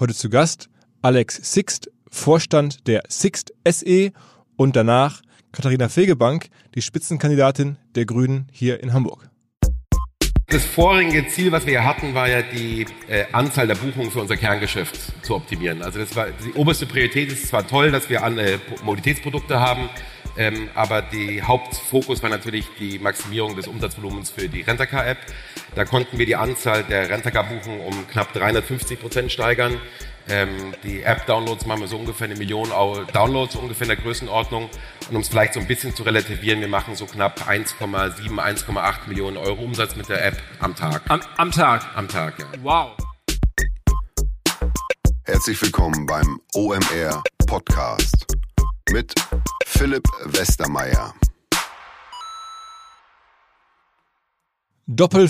Heute zu Gast Alex Sixt, Vorstand der Sixt SE und danach Katharina Fegebank, die Spitzenkandidatin der Grünen hier in Hamburg. Das vorige Ziel, was wir hatten, war ja die äh, Anzahl der Buchungen für unser Kerngeschäft zu optimieren. Also das war die oberste Priorität. Es ist zwar toll, dass wir alle Mobilitätsprodukte haben, ähm, aber die Hauptfokus war natürlich die Maximierung des Umsatzvolumens für die Rentacar-App. Da konnten wir die Anzahl der Rentacar-Buchungen um knapp 350 Prozent steigern. Ähm, die App-Downloads machen wir so ungefähr eine Million Downloads, ungefähr in der Größenordnung. Und um es vielleicht so ein bisschen zu relativieren, wir machen so knapp 1,7, 1,8 Millionen Euro Umsatz mit der App am Tag. Am, am Tag? Am Tag, ja. Wow. Herzlich willkommen beim OMR Podcast mit Philipp Westermeier. Doppel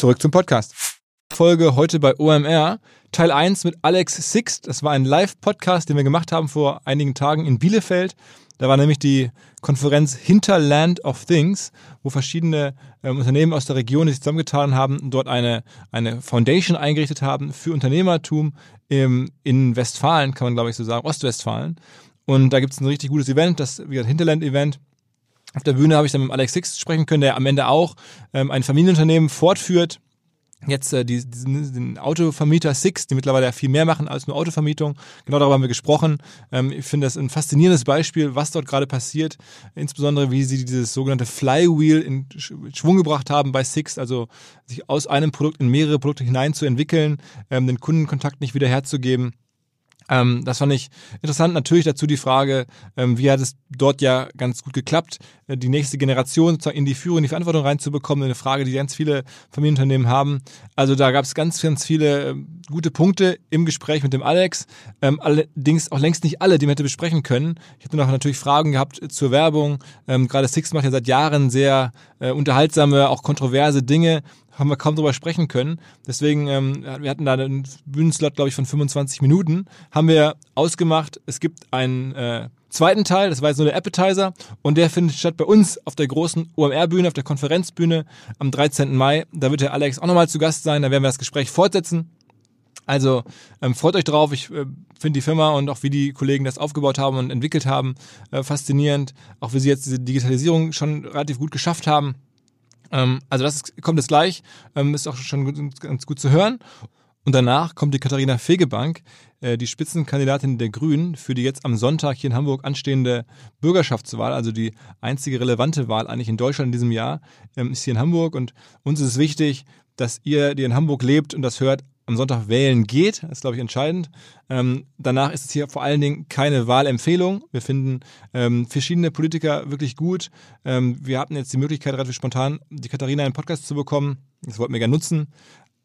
Zurück zum Podcast. Folge heute bei OMR. Teil 1 mit Alex Sixt. Das war ein Live-Podcast, den wir gemacht haben vor einigen Tagen in Bielefeld. Da war nämlich die Konferenz Hinterland of Things, wo verschiedene ähm, Unternehmen aus der Region sich zusammengetan haben, dort eine, eine Foundation eingerichtet haben für Unternehmertum im, in Westfalen, kann man glaube ich so sagen, Ostwestfalen. Und da gibt es ein richtig gutes Event, das wie gesagt, Hinterland-Event. Auf der Bühne habe ich dann mit Alex Six sprechen können, der am Ende auch ähm, ein Familienunternehmen fortführt jetzt äh, die, diesen, den Autovermieter Six, die mittlerweile ja viel mehr machen als nur Autovermietung. Genau darüber haben wir gesprochen. Ähm, ich finde das ein faszinierendes Beispiel, was dort gerade passiert. Insbesondere, wie sie dieses sogenannte Flywheel in Schwung gebracht haben bei Six, also sich aus einem Produkt in mehrere Produkte hineinzuentwickeln, ähm, den Kundenkontakt nicht wieder herzugeben. Ähm, das fand ich interessant. Natürlich dazu die Frage, ähm, wie hat es dort ja ganz gut geklappt, die nächste Generation sozusagen in die Führung, in die Verantwortung reinzubekommen. Eine Frage, die ganz viele Familienunternehmen haben. Also da gab es ganz, ganz viele äh, gute Punkte im Gespräch mit dem Alex. Ähm, allerdings auch längst nicht alle, die man hätte besprechen können. Ich hatte noch natürlich Fragen gehabt zur Werbung. Ähm, gerade Six macht ja seit Jahren sehr äh, unterhaltsame, auch kontroverse Dinge haben wir kaum drüber sprechen können. Deswegen, ähm, wir hatten da einen Bühnenslot, glaube ich, von 25 Minuten. Haben wir ausgemacht, es gibt einen äh, zweiten Teil, das war jetzt nur der Appetizer und der findet statt bei uns auf der großen OMR-Bühne, auf der Konferenzbühne am 13. Mai. Da wird der Alex auch nochmal zu Gast sein, da werden wir das Gespräch fortsetzen. Also ähm, freut euch drauf. Ich äh, finde die Firma und auch wie die Kollegen das aufgebaut haben und entwickelt haben, äh, faszinierend. Auch wie sie jetzt diese Digitalisierung schon relativ gut geschafft haben. Ähm, also das ist, kommt jetzt gleich, ähm, ist auch schon ganz gut zu hören. Und danach kommt die Katharina Fegebank, äh, die Spitzenkandidatin der Grünen für die jetzt am Sonntag hier in Hamburg anstehende Bürgerschaftswahl, also die einzige relevante Wahl eigentlich in Deutschland in diesem Jahr, ähm, ist hier in Hamburg. Und uns ist es wichtig, dass ihr, die in Hamburg lebt und das hört, am Sonntag wählen geht. Das ist, glaube ich, entscheidend. Ähm, danach ist es hier vor allen Dingen keine Wahlempfehlung. Wir finden ähm, verschiedene Politiker wirklich gut. Wir hatten jetzt die Möglichkeit, relativ spontan die Katharina in den Podcast zu bekommen. Das wollten wir gerne nutzen.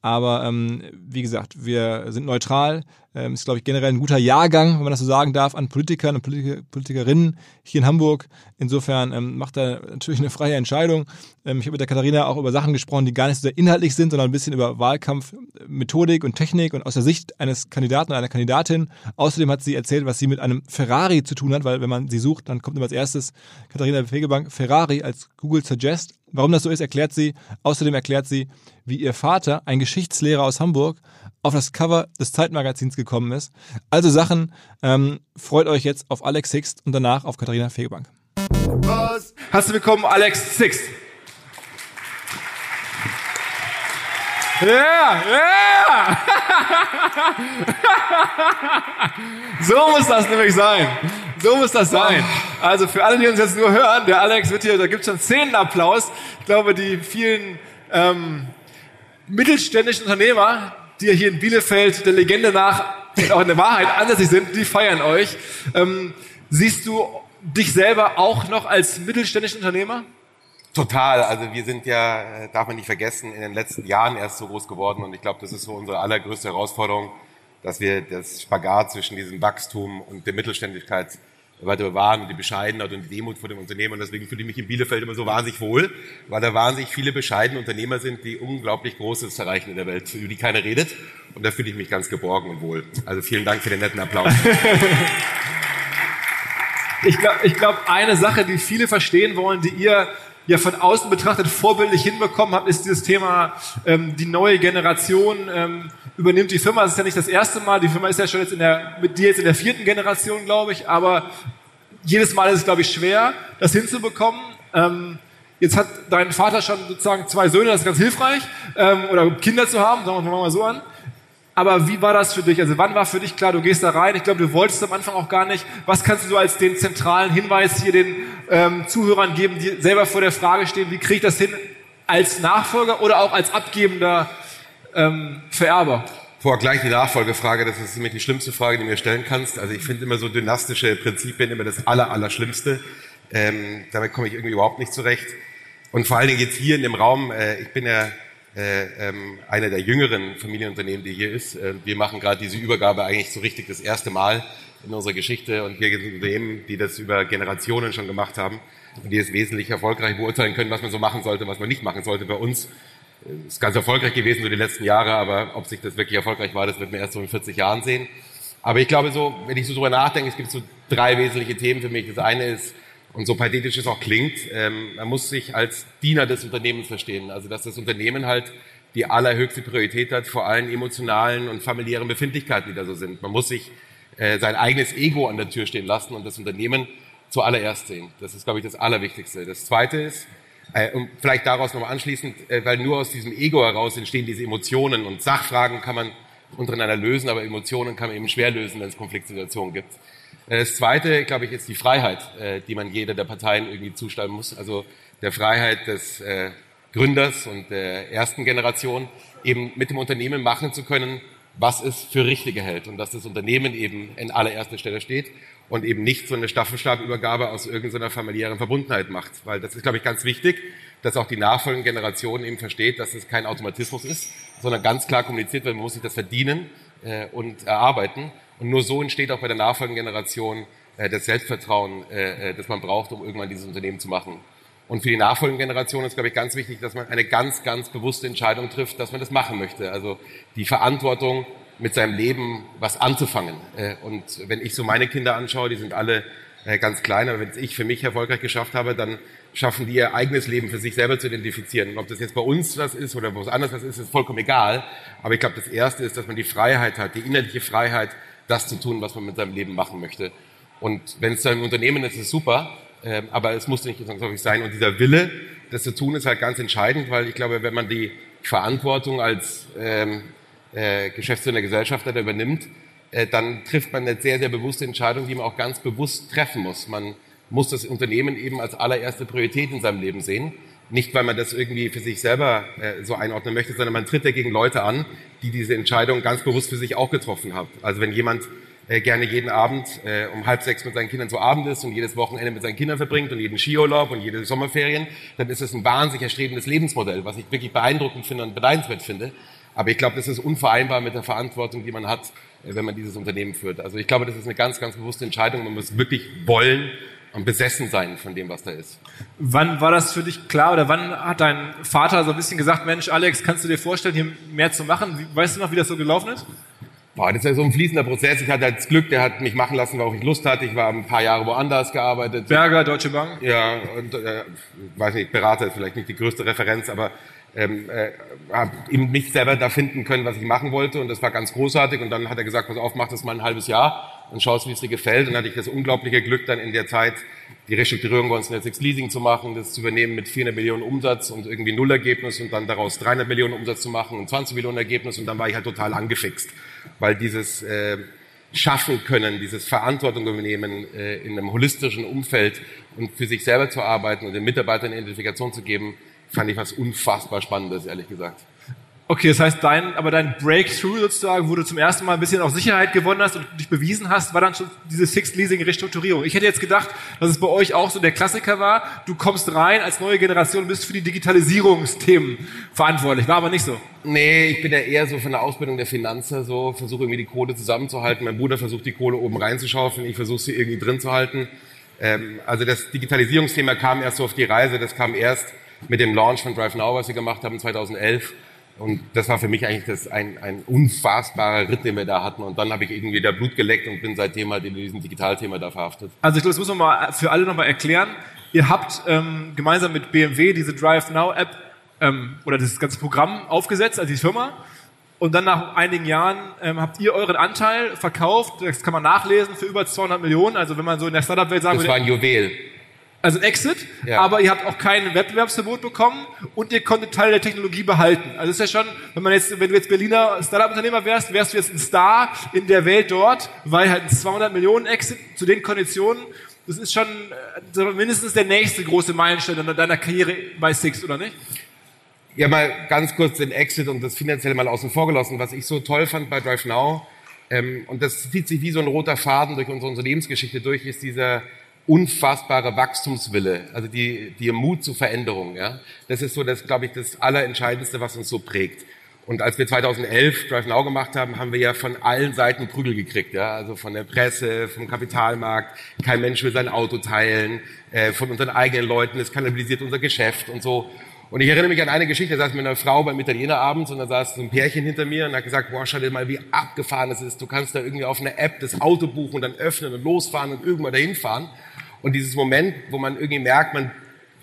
Aber ähm, wie gesagt, wir sind neutral. Ähm, ist, glaube ich, generell ein guter Jahrgang, wenn man das so sagen darf, an Politikern und Politiker, Politikerinnen hier in Hamburg. Insofern ähm, macht er natürlich eine freie Entscheidung. Ähm, ich habe mit der Katharina auch über Sachen gesprochen, die gar nicht so sehr inhaltlich sind, sondern ein bisschen über Wahlkampfmethodik und Technik und aus der Sicht eines Kandidaten oder einer Kandidatin. Außerdem hat sie erzählt, was sie mit einem Ferrari zu tun hat, weil wenn man sie sucht, dann kommt immer als erstes Katharina Fegebank Ferrari als Google Suggest. Warum das so ist, erklärt sie. Außerdem erklärt sie, wie ihr Vater, ein Geschichtslehrer aus Hamburg, auf das Cover des Zeitmagazins gekommen ist. Also Sachen, ähm, freut euch jetzt auf Alex Sixt und danach auf Katharina Fegebank. Was? Du willkommen, Alex Sixt. Ja, ja! so muss das nämlich sein. So muss das sein. Also für alle, die uns jetzt nur hören, der Alex wird hier, da gibt es schon Szenenapplaus. Ich glaube, die vielen ähm, mittelständischen Unternehmer, die hier in Bielefeld der Legende nach und auch in der Wahrheit ansässig sind, die feiern euch. Ähm, siehst du dich selber auch noch als mittelständischen Unternehmer? Total. Also wir sind ja, äh, darf man nicht vergessen, in den letzten Jahren erst so groß geworden und ich glaube, das ist so unsere allergrößte Herausforderung, dass wir das Spagat zwischen diesem Wachstum und der Mittelständigkeit weiter bewahren und die Bescheidenheit und die Demut vor dem Unternehmen. Und deswegen fühle ich mich in Bielefeld immer so wahnsinnig wohl, weil da wahnsinnig viele bescheidene Unternehmer sind, die unglaublich Großes erreichen in der Welt, über die keiner redet. Und da fühle ich mich ganz geborgen und wohl. Also vielen Dank für den netten Applaus. ich glaube, ich glaub, eine Sache, die viele verstehen wollen, die ihr ja von außen betrachtet vorbildlich hinbekommen habt, ist dieses Thema, ähm, die neue Generation ähm, übernimmt die Firma. Das ist ja nicht das erste Mal. Die Firma ist ja schon jetzt in der, mit dir jetzt in der vierten Generation, glaube ich. Aber jedes Mal ist es, glaube ich, schwer, das hinzubekommen. Ähm, jetzt hat dein Vater schon sozusagen zwei Söhne, das ist ganz hilfreich. Ähm, oder Kinder zu haben, sagen wir mal so an. Aber wie war das für dich? Also wann war für dich klar, du gehst da rein? Ich glaube, du wolltest am Anfang auch gar nicht. Was kannst du so als den zentralen Hinweis hier den ähm, Zuhörern geben, die selber vor der Frage stehen, wie kriege ich das hin als Nachfolger oder auch als abgebender ähm, Vererber? Vor gleich die Nachfolgefrage, das ist nämlich die schlimmste Frage, die du mir stellen kannst. Also ich finde immer so dynastische Prinzipien immer das aller, aller. Ähm, damit komme ich irgendwie überhaupt nicht zurecht. Und vor allen Dingen jetzt hier in dem Raum, äh, ich bin ja äh, ähm, einer der jüngeren Familienunternehmen, die hier ist. Äh, wir machen gerade diese Übergabe eigentlich so richtig das erste Mal in unserer Geschichte und wir sind Unternehmen, die das über Generationen schon gemacht haben und die es wesentlich erfolgreich beurteilen können, was man so machen sollte, was man nicht machen sollte. Bei uns äh, ist ganz erfolgreich gewesen so die letzten Jahre, aber ob sich das wirklich erfolgreich war, das wird man erst so in 40 Jahren sehen. Aber ich glaube so, wenn ich so drüber nachdenke, es gibt so drei wesentliche Themen für mich. Das eine ist, und so pathetisch es auch klingt, ähm, man muss sich als Diener des Unternehmens verstehen. Also dass das Unternehmen halt die allerhöchste Priorität hat vor allen emotionalen und familiären Befindlichkeiten, die da so sind. Man muss sich äh, sein eigenes Ego an der Tür stehen lassen und das Unternehmen zuallererst sehen. Das ist, glaube ich, das Allerwichtigste. Das Zweite ist, äh, und vielleicht daraus nochmal anschließend, äh, weil nur aus diesem Ego heraus entstehen diese Emotionen und Sachfragen kann man untereinander lösen, aber Emotionen kann man eben schwer lösen, wenn es Konfliktsituationen gibt. Äh, das Zweite, glaube ich, ist die Freiheit, äh, die man jeder der Parteien irgendwie zustimmen muss. Also der Freiheit des äh, Gründers und der ersten Generation, eben mit dem Unternehmen machen zu können, was es für richtige hält und dass das Unternehmen eben in allererster Stelle steht und eben nicht so eine Staffelstabübergabe aus irgendeiner familiären Verbundenheit macht. Weil das ist, glaube ich, ganz wichtig, dass auch die nachfolgende Generation eben versteht, dass es kein Automatismus ist, sondern ganz klar kommuniziert wird, man muss sich das verdienen und erarbeiten. Und nur so entsteht auch bei der nachfolgenden Generation äh, das Selbstvertrauen, äh, äh, das man braucht, um irgendwann dieses Unternehmen zu machen. Und für die nachfolgende Generation ist, glaube ich, ganz wichtig, dass man eine ganz, ganz bewusste Entscheidung trifft, dass man das machen möchte. Also die Verantwortung, mit seinem Leben was anzufangen. Äh, und wenn ich so meine Kinder anschaue, die sind alle äh, ganz klein, aber wenn es ich für mich erfolgreich geschafft habe, dann schaffen die ihr eigenes Leben für sich selber zu identifizieren. Und ob das jetzt bei uns was ist oder wo anders was ist, ist vollkommen egal. Aber ich glaube, das Erste ist, dass man die Freiheit hat, die innerliche Freiheit, das zu tun, was man mit seinem Leben machen möchte. Und wenn es ein Unternehmen ist, ist es super, äh, aber es muss nicht zwangsläufig sein. Und dieser Wille, das zu tun, ist halt ganz entscheidend, weil ich glaube, wenn man die Verantwortung als ähm, äh, Geschäftsführer der Gesellschaft da übernimmt, äh, dann trifft man eine sehr, sehr bewusste Entscheidung, die man auch ganz bewusst treffen muss. Man muss das Unternehmen eben als allererste Priorität in seinem Leben sehen. Nicht, weil man das irgendwie für sich selber äh, so einordnen möchte, sondern man tritt dagegen Leute an, die diese Entscheidung ganz bewusst für sich auch getroffen haben. Also wenn jemand äh, gerne jeden Abend äh, um halb sechs mit seinen Kindern zu Abend ist und jedes Wochenende mit seinen Kindern verbringt und jeden Skiurlaub und jede Sommerferien, dann ist das ein wahnsinnig erstrebendes Lebensmodell, was ich wirklich beeindruckend finde und beneidenswert finde. Aber ich glaube, das ist unvereinbar mit der Verantwortung, die man hat, äh, wenn man dieses Unternehmen führt. Also ich glaube, das ist eine ganz, ganz bewusste Entscheidung. Man muss wirklich wollen und besessen sein von dem, was da ist. Wann war das für dich klar oder wann hat dein Vater so ein bisschen gesagt, Mensch, Alex, kannst du dir vorstellen, hier mehr zu machen? Weißt du noch, wie das so gelaufen ist? Boah, das ist ja so ein fließender Prozess. Ich hatte das Glück, der hat mich machen lassen, worauf ich Lust hatte. Ich war ein paar Jahre woanders gearbeitet. Berger, Deutsche Bank? Ja, und äh, weiß nicht, Berater ist vielleicht nicht die größte Referenz, aber ähm, äh, habe eben mich selber da finden können, was ich machen wollte und das war ganz großartig und dann hat er gesagt, pass auf, mach das mal ein halbes Jahr und schaust, wie es dir gefällt und dann hatte ich das unglaubliche Glück dann in der Zeit die Restrukturierung bei uns Netflix Leasing zu machen, das zu übernehmen mit 400 Millionen Umsatz und irgendwie Nullergebnis und dann daraus 300 Millionen Umsatz zu machen und 20 Millionen Ergebnis und dann war ich halt total angefixt, weil dieses äh, schaffen können, dieses Verantwortung übernehmen äh, in einem holistischen Umfeld und für sich selber zu arbeiten und den Mitarbeitern eine Identifikation zu geben, fand ich was unfassbar Spannendes, ehrlich gesagt. Okay, das heißt, dein, aber dein Breakthrough sozusagen, wo du zum ersten Mal ein bisschen auch Sicherheit gewonnen hast und dich bewiesen hast, war dann schon diese Fixed Leasing Restrukturierung. Ich hätte jetzt gedacht, dass es bei euch auch so der Klassiker war. Du kommst rein als neue Generation und bist für die Digitalisierungsthemen verantwortlich. War aber nicht so. Nee, ich bin ja eher so von der Ausbildung der Finanzer so, versuche irgendwie die Kohle zusammenzuhalten. Mein Bruder versucht die Kohle oben reinzuschaufeln, ich versuche sie irgendwie drin zu halten. Ähm, also das Digitalisierungsthema kam erst so auf die Reise, das kam erst mit dem Launch von Drive Now, was wir gemacht haben 2011. Und das war für mich eigentlich das ein, ein unfassbarer Ritt, den wir da hatten. Und dann habe ich irgendwie da Blut geleckt und bin seitdem halt in diesem Digitalthema da verhaftet. Also ich glaube, das muss man mal für alle nochmal erklären. Ihr habt ähm, gemeinsam mit BMW diese Drive Now App ähm, oder das ganze Programm aufgesetzt, also die Firma. Und dann nach einigen Jahren ähm, habt ihr euren Anteil verkauft. Das kann man nachlesen für über 200 Millionen. Also wenn man so in der Startup-Welt sagen würde. Das war ein Juwel also Exit, ja. aber ihr habt auch kein Wettbewerbsverbot bekommen und ihr konntet Teil der Technologie behalten. Also ist ja schon, wenn man jetzt, wenn du jetzt Berliner Startup-Unternehmer wärst, wärst du jetzt ein Star in der Welt dort, weil halt ein 200 Millionen Exit zu den Konditionen, das ist schon äh, mindestens der nächste große Meilenstein in deiner Karriere bei Six, oder nicht? Ja, mal ganz kurz den Exit und das finanzielle mal außen vor gelassen. Was ich so toll fand bei Drive Now, ähm, und das zieht sich wie so ein roter Faden durch unsere Unternehmensgeschichte durch, ist dieser unfassbare Wachstumswille, also die, die Mut zur Veränderung. Ja? Das ist so, das glaube ich, das Allerentscheidendste, was uns so prägt. Und als wir 2011 Drive Now gemacht haben, haben wir ja von allen Seiten Prügel gekriegt, ja, also von der Presse, vom Kapitalmarkt. Kein Mensch will sein Auto teilen, äh, von unseren eigenen Leuten. Es kannibalisiert unser Geschäft und so. Und ich erinnere mich an eine Geschichte, da saß mit einer Frau beim Italiener abends und da saß so ein Pärchen hinter mir und hat gesagt, boah, schau dir mal, wie abgefahren es ist. Du kannst da irgendwie auf einer App das Auto buchen und dann öffnen und losfahren und irgendwann dahin fahren. Und dieses Moment, wo man irgendwie merkt, man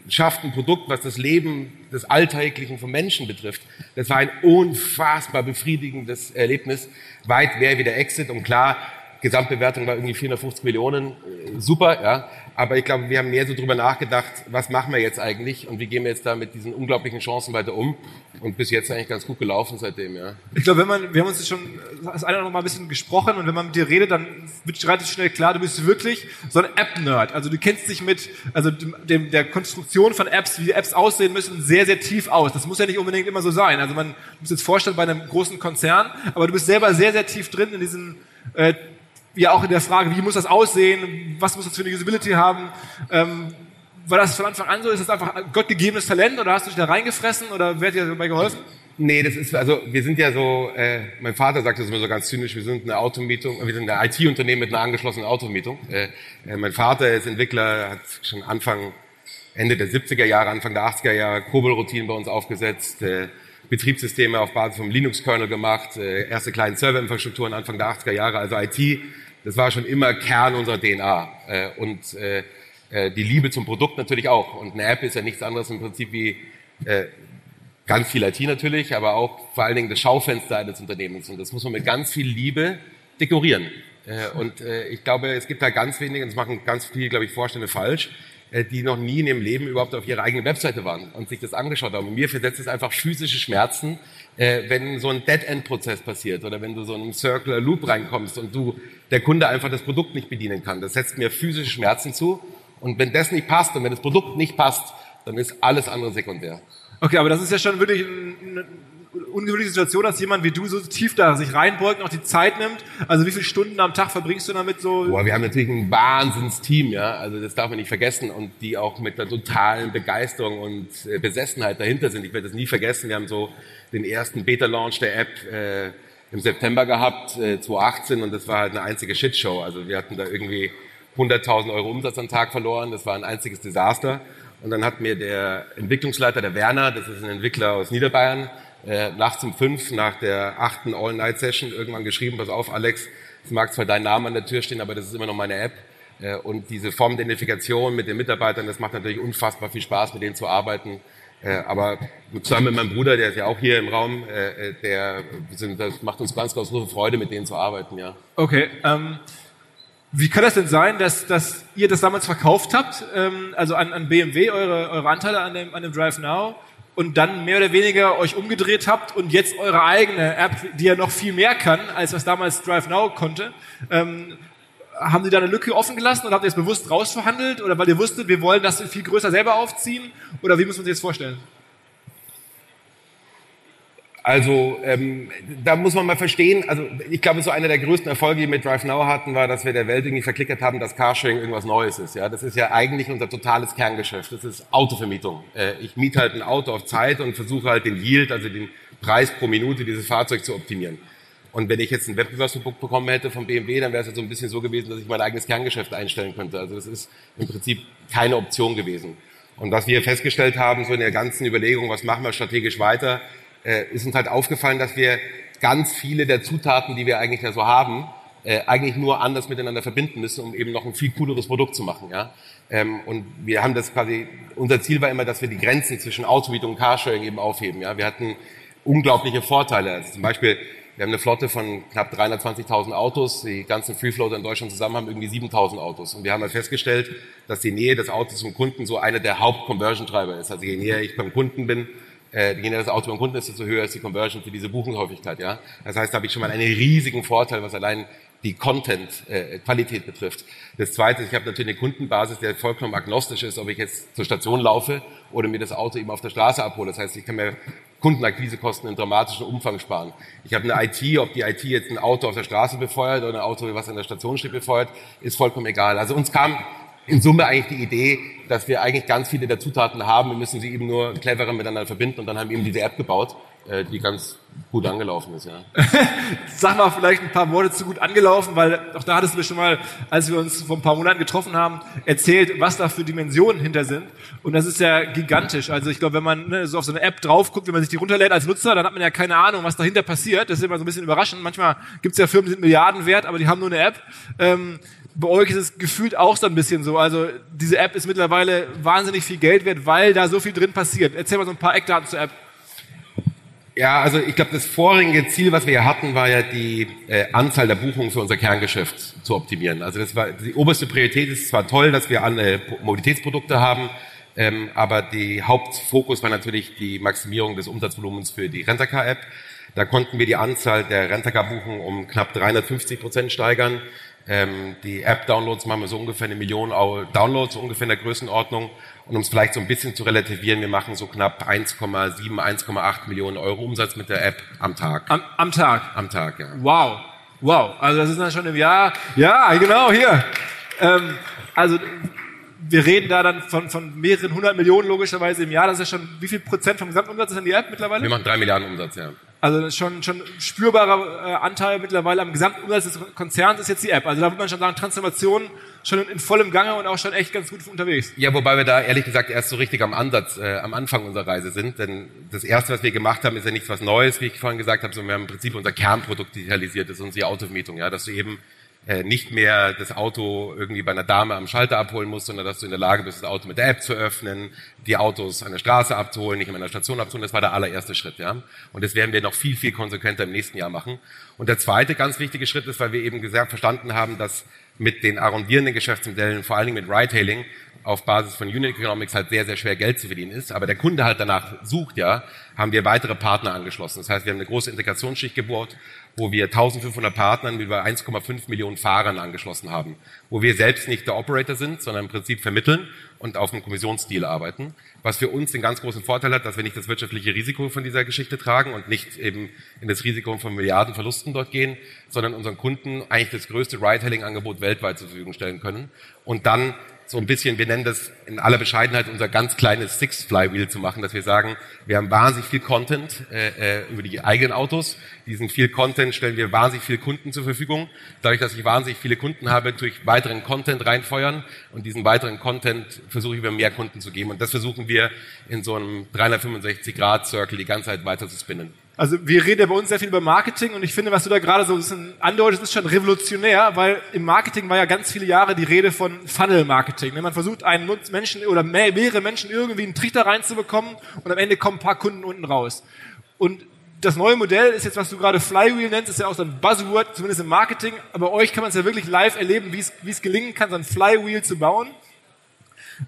schafft ein Produkt, was das Leben des Alltäglichen von Menschen betrifft, das war ein unfassbar befriedigendes Erlebnis. Weit wäre wieder Exit und klar, Gesamtbewertung war irgendwie 450 Millionen, äh, super, ja. Aber ich glaube, wir haben mehr so drüber nachgedacht, was machen wir jetzt eigentlich und wie gehen wir jetzt da mit diesen unglaublichen Chancen weiter um? Und bis jetzt eigentlich ganz gut gelaufen seitdem, ja. Ich glaube, wenn man, wir haben uns jetzt schon das eine noch mal ein bisschen gesprochen und wenn man mit dir redet, dann wird relativ schnell klar, du bist wirklich so ein App-Nerd. Also du kennst dich mit, also dem, der Konstruktion von Apps, wie Apps aussehen müssen, sehr, sehr tief aus. Das muss ja nicht unbedingt immer so sein. Also man muss jetzt vorstellen bei einem großen Konzern, aber du bist selber sehr, sehr tief drin in diesen äh, ja auch in der Frage, wie muss das aussehen, was muss das für eine Usability haben. Ähm, war das von Anfang an so? Ist das einfach gottgegebenes Talent oder hast du dich da reingefressen oder wer hat dir dabei geholfen? Nee, das ist, also wir sind ja so, äh, mein Vater sagt das immer so ganz zynisch, wir sind eine Automietung, wir sind ein IT-Unternehmen mit einer angeschlossenen Automietung. Äh, äh, mein Vater ist Entwickler, hat schon Anfang, Ende der 70er Jahre, Anfang der 80er Jahre Kobol-Routinen bei uns aufgesetzt, äh, Betriebssysteme auf Basis vom Linux-Kernel gemacht, äh, erste kleine Serverinfrastrukturen Anfang der 80er Jahre, also IT das war schon immer Kern unserer DNA. Äh, und äh, äh, die Liebe zum Produkt natürlich auch. Und eine App ist ja nichts anderes im Prinzip wie äh, ganz viel IT natürlich, aber auch vor allen Dingen das Schaufenster eines Unternehmens. Und das muss man mit ganz viel Liebe dekorieren. Äh, und äh, ich glaube, es gibt da ganz wenige, und das machen ganz viele, glaube ich, Vorstände falsch, äh, die noch nie in ihrem Leben überhaupt auf ihrer eigenen Webseite waren und sich das angeschaut haben. Und mir versetzt es einfach physische Schmerzen, äh, wenn so ein Dead-End-Prozess passiert oder wenn du so in einen Circular Loop reinkommst und du der Kunde einfach das Produkt nicht bedienen kann. Das setzt mir physische Schmerzen zu. Und wenn das nicht passt und wenn das Produkt nicht passt, dann ist alles andere sekundär. Okay, aber das ist ja schon wirklich eine ungewöhnliche Situation, dass jemand wie du so tief da sich reinbeugt und auch die Zeit nimmt. Also wie viele Stunden am Tag verbringst du damit so? Boah, wir haben natürlich ein Wahnsinnsteam, ja. Also das darf man nicht vergessen und die auch mit der totalen Begeisterung und äh, Besessenheit dahinter sind. Ich werde das nie vergessen. Wir haben so den ersten Beta-Launch der App äh, im September gehabt, äh, 2018, und das war halt eine einzige Shitshow. Also wir hatten da irgendwie 100.000 Euro Umsatz am Tag verloren, das war ein einziges Desaster. Und dann hat mir der Entwicklungsleiter, der Werner, das ist ein Entwickler aus Niederbayern, äh, nachts um fünf nach der achten All-Night-Session irgendwann geschrieben, pass auf, Alex, es mag zwar dein Name an der Tür stehen, aber das ist immer noch meine App. Äh, und diese Form der Identifikation mit den Mitarbeitern, das macht natürlich unfassbar viel Spaß, mit denen zu arbeiten. Äh, aber zusammen mit meinem Bruder, der ist ja auch hier im Raum, äh, der sind, das macht uns ganz, ganz große Freude, mit denen zu arbeiten, ja. Okay. Ähm, wie kann das denn sein, dass, dass ihr das damals verkauft habt, ähm, also an, an BMW, eure, eure Anteile an dem, an dem Drive Now, und dann mehr oder weniger euch umgedreht habt und jetzt eure eigene App, die ja noch viel mehr kann, als was damals Drive Now konnte, ähm, haben Sie da eine Lücke offen gelassen oder habt ihr es bewusst rausverhandelt oder weil ihr wusstet, wir wollen das viel größer selber aufziehen oder wie muss man sich das vorstellen? Also ähm, da muss man mal verstehen, also ich glaube, so einer der größten Erfolge, die wir mit Drive Now hatten, war, dass wir der Welt irgendwie verklickert haben, dass Carsharing irgendwas Neues ist. Ja, Das ist ja eigentlich unser totales Kerngeschäft. Das ist Autovermietung. Äh, ich miete halt ein Auto auf Zeit und versuche halt den Yield, also den Preis pro Minute dieses Fahrzeug zu optimieren. Und wenn ich jetzt ein Wettbewerbsverbot bekommen hätte vom BMW, dann wäre es halt so ein bisschen so gewesen, dass ich mein eigenes Kerngeschäft einstellen könnte. Also das ist im Prinzip keine Option gewesen. Und was wir festgestellt haben, so in der ganzen Überlegung, was machen wir strategisch weiter, äh, ist uns halt aufgefallen, dass wir ganz viele der Zutaten, die wir eigentlich ja so haben, äh, eigentlich nur anders miteinander verbinden müssen, um eben noch ein viel cooleres Produkt zu machen. Ja? Ähm, und wir haben das quasi, unser Ziel war immer, dass wir die Grenzen zwischen Automietung und Carsharing eben aufheben. Ja? Wir hatten unglaubliche Vorteile. Also zum Beispiel, wir haben eine Flotte von knapp 320.000 Autos. Die ganzen Freefloater in Deutschland zusammen haben irgendwie 7.000 Autos. Und wir haben halt festgestellt, dass die Nähe des Autos zum Kunden so einer der Haupt-Conversion-Treiber ist. Also je näher ich beim Kunden bin, äh, je näher das Auto beim Kunden ist, desto höher ist die Conversion für diese Buchungshäufigkeit. Ja? Das heißt, da habe ich schon mal einen riesigen Vorteil, was allein die Content-Qualität äh, betrifft. Das Zweite, ich habe natürlich eine Kundenbasis, der vollkommen agnostisch ist, ob ich jetzt zur Station laufe oder mir das Auto eben auf der Straße abhole. Das heißt, ich kann mir Kundenakquisekosten in dramatischen Umfang sparen. Ich habe eine IT, ob die IT jetzt ein Auto auf der Straße befeuert oder ein Auto, was an der Station steht, befeuert, ist vollkommen egal. Also uns kam in Summe eigentlich die Idee, dass wir eigentlich ganz viele der Zutaten haben. Wir müssen sie eben nur cleverer miteinander verbinden und dann haben wir eben diese App gebaut, äh, die ganz gut angelaufen ist. Ja. Sag mal vielleicht ein paar Worte zu gut angelaufen, weil auch da hattest du mir schon mal, als wir uns vor ein paar Monaten getroffen haben, erzählt, was da für Dimensionen hinter sind. Und das ist ja gigantisch. Also ich glaube, wenn man ne, so auf so eine App drauf guckt, wenn man sich die runterlädt als Nutzer, dann hat man ja keine Ahnung, was dahinter passiert. Das ist immer so ein bisschen überraschend. Manchmal gibt es ja Firmen, die sind Milliarden wert, aber die haben nur eine App. Ähm, bei euch ist es gefühlt auch so ein bisschen so. Also diese App ist mittlerweile wahnsinnig viel Geld wert, weil da so viel drin passiert. Erzähl mal so ein paar Eckdaten zur App. Ja, also ich glaube, das vorherige Ziel, was wir hatten, war ja die äh, Anzahl der Buchungen für unser Kerngeschäft zu optimieren. Also das war die oberste Priorität ist zwar toll, dass wir alle Mobilitätsprodukte haben, ähm, aber die Hauptfokus war natürlich die Maximierung des Umsatzvolumens für die Rentacar-App. Da konnten wir die Anzahl der Rentacar-Buchungen um knapp 350 Prozent steigern. Ähm, die App-Downloads machen wir so ungefähr eine Million Downloads, so ungefähr in der Größenordnung. Und um es vielleicht so ein bisschen zu relativieren, wir machen so knapp 1,7, 1,8 Millionen Euro Umsatz mit der App am Tag. Am, am Tag? Am Tag, ja. Wow. Wow. Also das ist dann schon im Jahr. Ja, genau, hier. Ähm, also wir reden da dann von, von mehreren hundert Millionen logischerweise im Jahr. Das ist ja schon, wie viel Prozent vom Gesamtumsatz ist denn die App mittlerweile? Wir machen drei Milliarden Umsatz, ja. Also schon, schon spürbarer äh, Anteil mittlerweile am Gesamtumsatz des Konzerns ist jetzt die App. Also da würde man schon sagen, Transformation schon in, in vollem Gange und auch schon echt ganz gut unterwegs. Ja, wobei wir da ehrlich gesagt erst so richtig am Ansatz, äh, am Anfang unserer Reise sind. Denn das Erste, was wir gemacht haben, ist ja nichts was Neues, wie ich vorhin gesagt habe, sondern wir haben im Prinzip unser Kernprodukt digitalisiert, das ist unsere Autovermietung. Ja, dass du eben nicht mehr das Auto irgendwie bei einer Dame am Schalter abholen musst, sondern dass du in der Lage bist, das Auto mit der App zu öffnen, die Autos an der Straße abzuholen, nicht in einer Station abzuholen. Das war der allererste Schritt, ja. Und das werden wir noch viel, viel konsequenter im nächsten Jahr machen. Und der zweite ganz wichtige Schritt ist, weil wir eben gesagt verstanden haben, dass mit den arrondierenden Geschäftsmodellen, vor allen Dingen mit Ride-Hailing, auf Basis von Unit Economics halt sehr, sehr schwer Geld zu verdienen ist, aber der Kunde halt danach sucht, ja, haben wir weitere Partner angeschlossen. Das heißt, wir haben eine große Integrationsschicht gebaut, wo wir 1500 Partnern mit über 1,5 Millionen Fahrern angeschlossen haben, wo wir selbst nicht der Operator sind, sondern im Prinzip vermitteln und auf einem Kommissionsdeal arbeiten, was für uns den ganz großen Vorteil hat, dass wir nicht das wirtschaftliche Risiko von dieser Geschichte tragen und nicht eben in das Risiko von Milliardenverlusten dort gehen, sondern unseren Kunden eigentlich das größte Ride-Hailing-Angebot weltweit zur Verfügung stellen können. Und dann so ein bisschen, wir nennen das in aller Bescheidenheit unser ganz kleines Six Flywheel zu machen, dass wir sagen, wir haben wahnsinnig viel Content äh, äh, über die eigenen Autos. Diesen viel Content stellen wir wahnsinnig viel Kunden zur Verfügung. Dadurch, dass ich wahnsinnig viele Kunden habe, durch weiteren Content reinfeuern und diesen weiteren Content versuche ich über mehr Kunden zu geben. Und das versuchen wir in so einem 365-Grad-Circle die ganze Zeit weiter zu spinnen. Also wir reden ja bei uns sehr viel über Marketing und ich finde, was du da gerade so ein bisschen andeutest, ist schon revolutionär, weil im Marketing war ja ganz viele Jahre die Rede von Funnel-Marketing. Man versucht einen Menschen oder mehrere Menschen irgendwie einen Trichter reinzubekommen und am Ende kommen ein paar Kunden unten raus. Und das neue Modell ist jetzt, was du gerade Flywheel nennst, ist ja auch so ein Buzzword, zumindest im Marketing. Aber euch kann man es ja wirklich live erleben, wie es, wie es gelingen kann, so ein Flywheel zu bauen.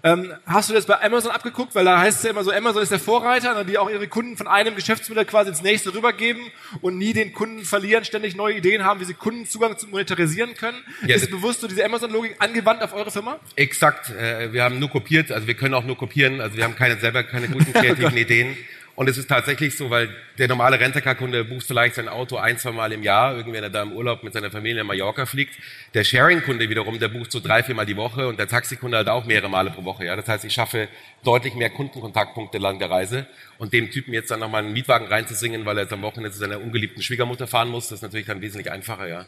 Ähm, hast du das bei Amazon abgeguckt? Weil da heißt es ja immer so, Amazon ist der Vorreiter, ne, die auch ihre Kunden von einem Geschäftsmodell quasi ins nächste rübergeben und nie den Kunden verlieren, ständig neue Ideen haben, wie sie Kundenzugang zu monetarisieren können. Ja, ist bewusst so diese Amazon-Logik angewandt auf eure Firma? Exakt. Äh, wir haben nur kopiert, also wir können auch nur kopieren, also wir haben keine selber keine guten kreativen Ideen. Und es ist tatsächlich so, weil der normale Rentercar-Kunde bucht vielleicht sein Auto ein, zwei Mal im Jahr, irgendwie wenn er da im Urlaub mit seiner Familie in Mallorca fliegt. Der Sharing-Kunde wiederum, der bucht so drei, vier Mal die Woche und der Taxikunde halt auch mehrere Male pro Woche. Ja, Das heißt, ich schaffe deutlich mehr Kundenkontaktpunkte lang der Reise. Und dem Typen jetzt dann nochmal einen Mietwagen reinzusingen, weil er jetzt am Wochenende zu seiner ungeliebten Schwiegermutter fahren muss, das ist natürlich dann wesentlich einfacher, ja.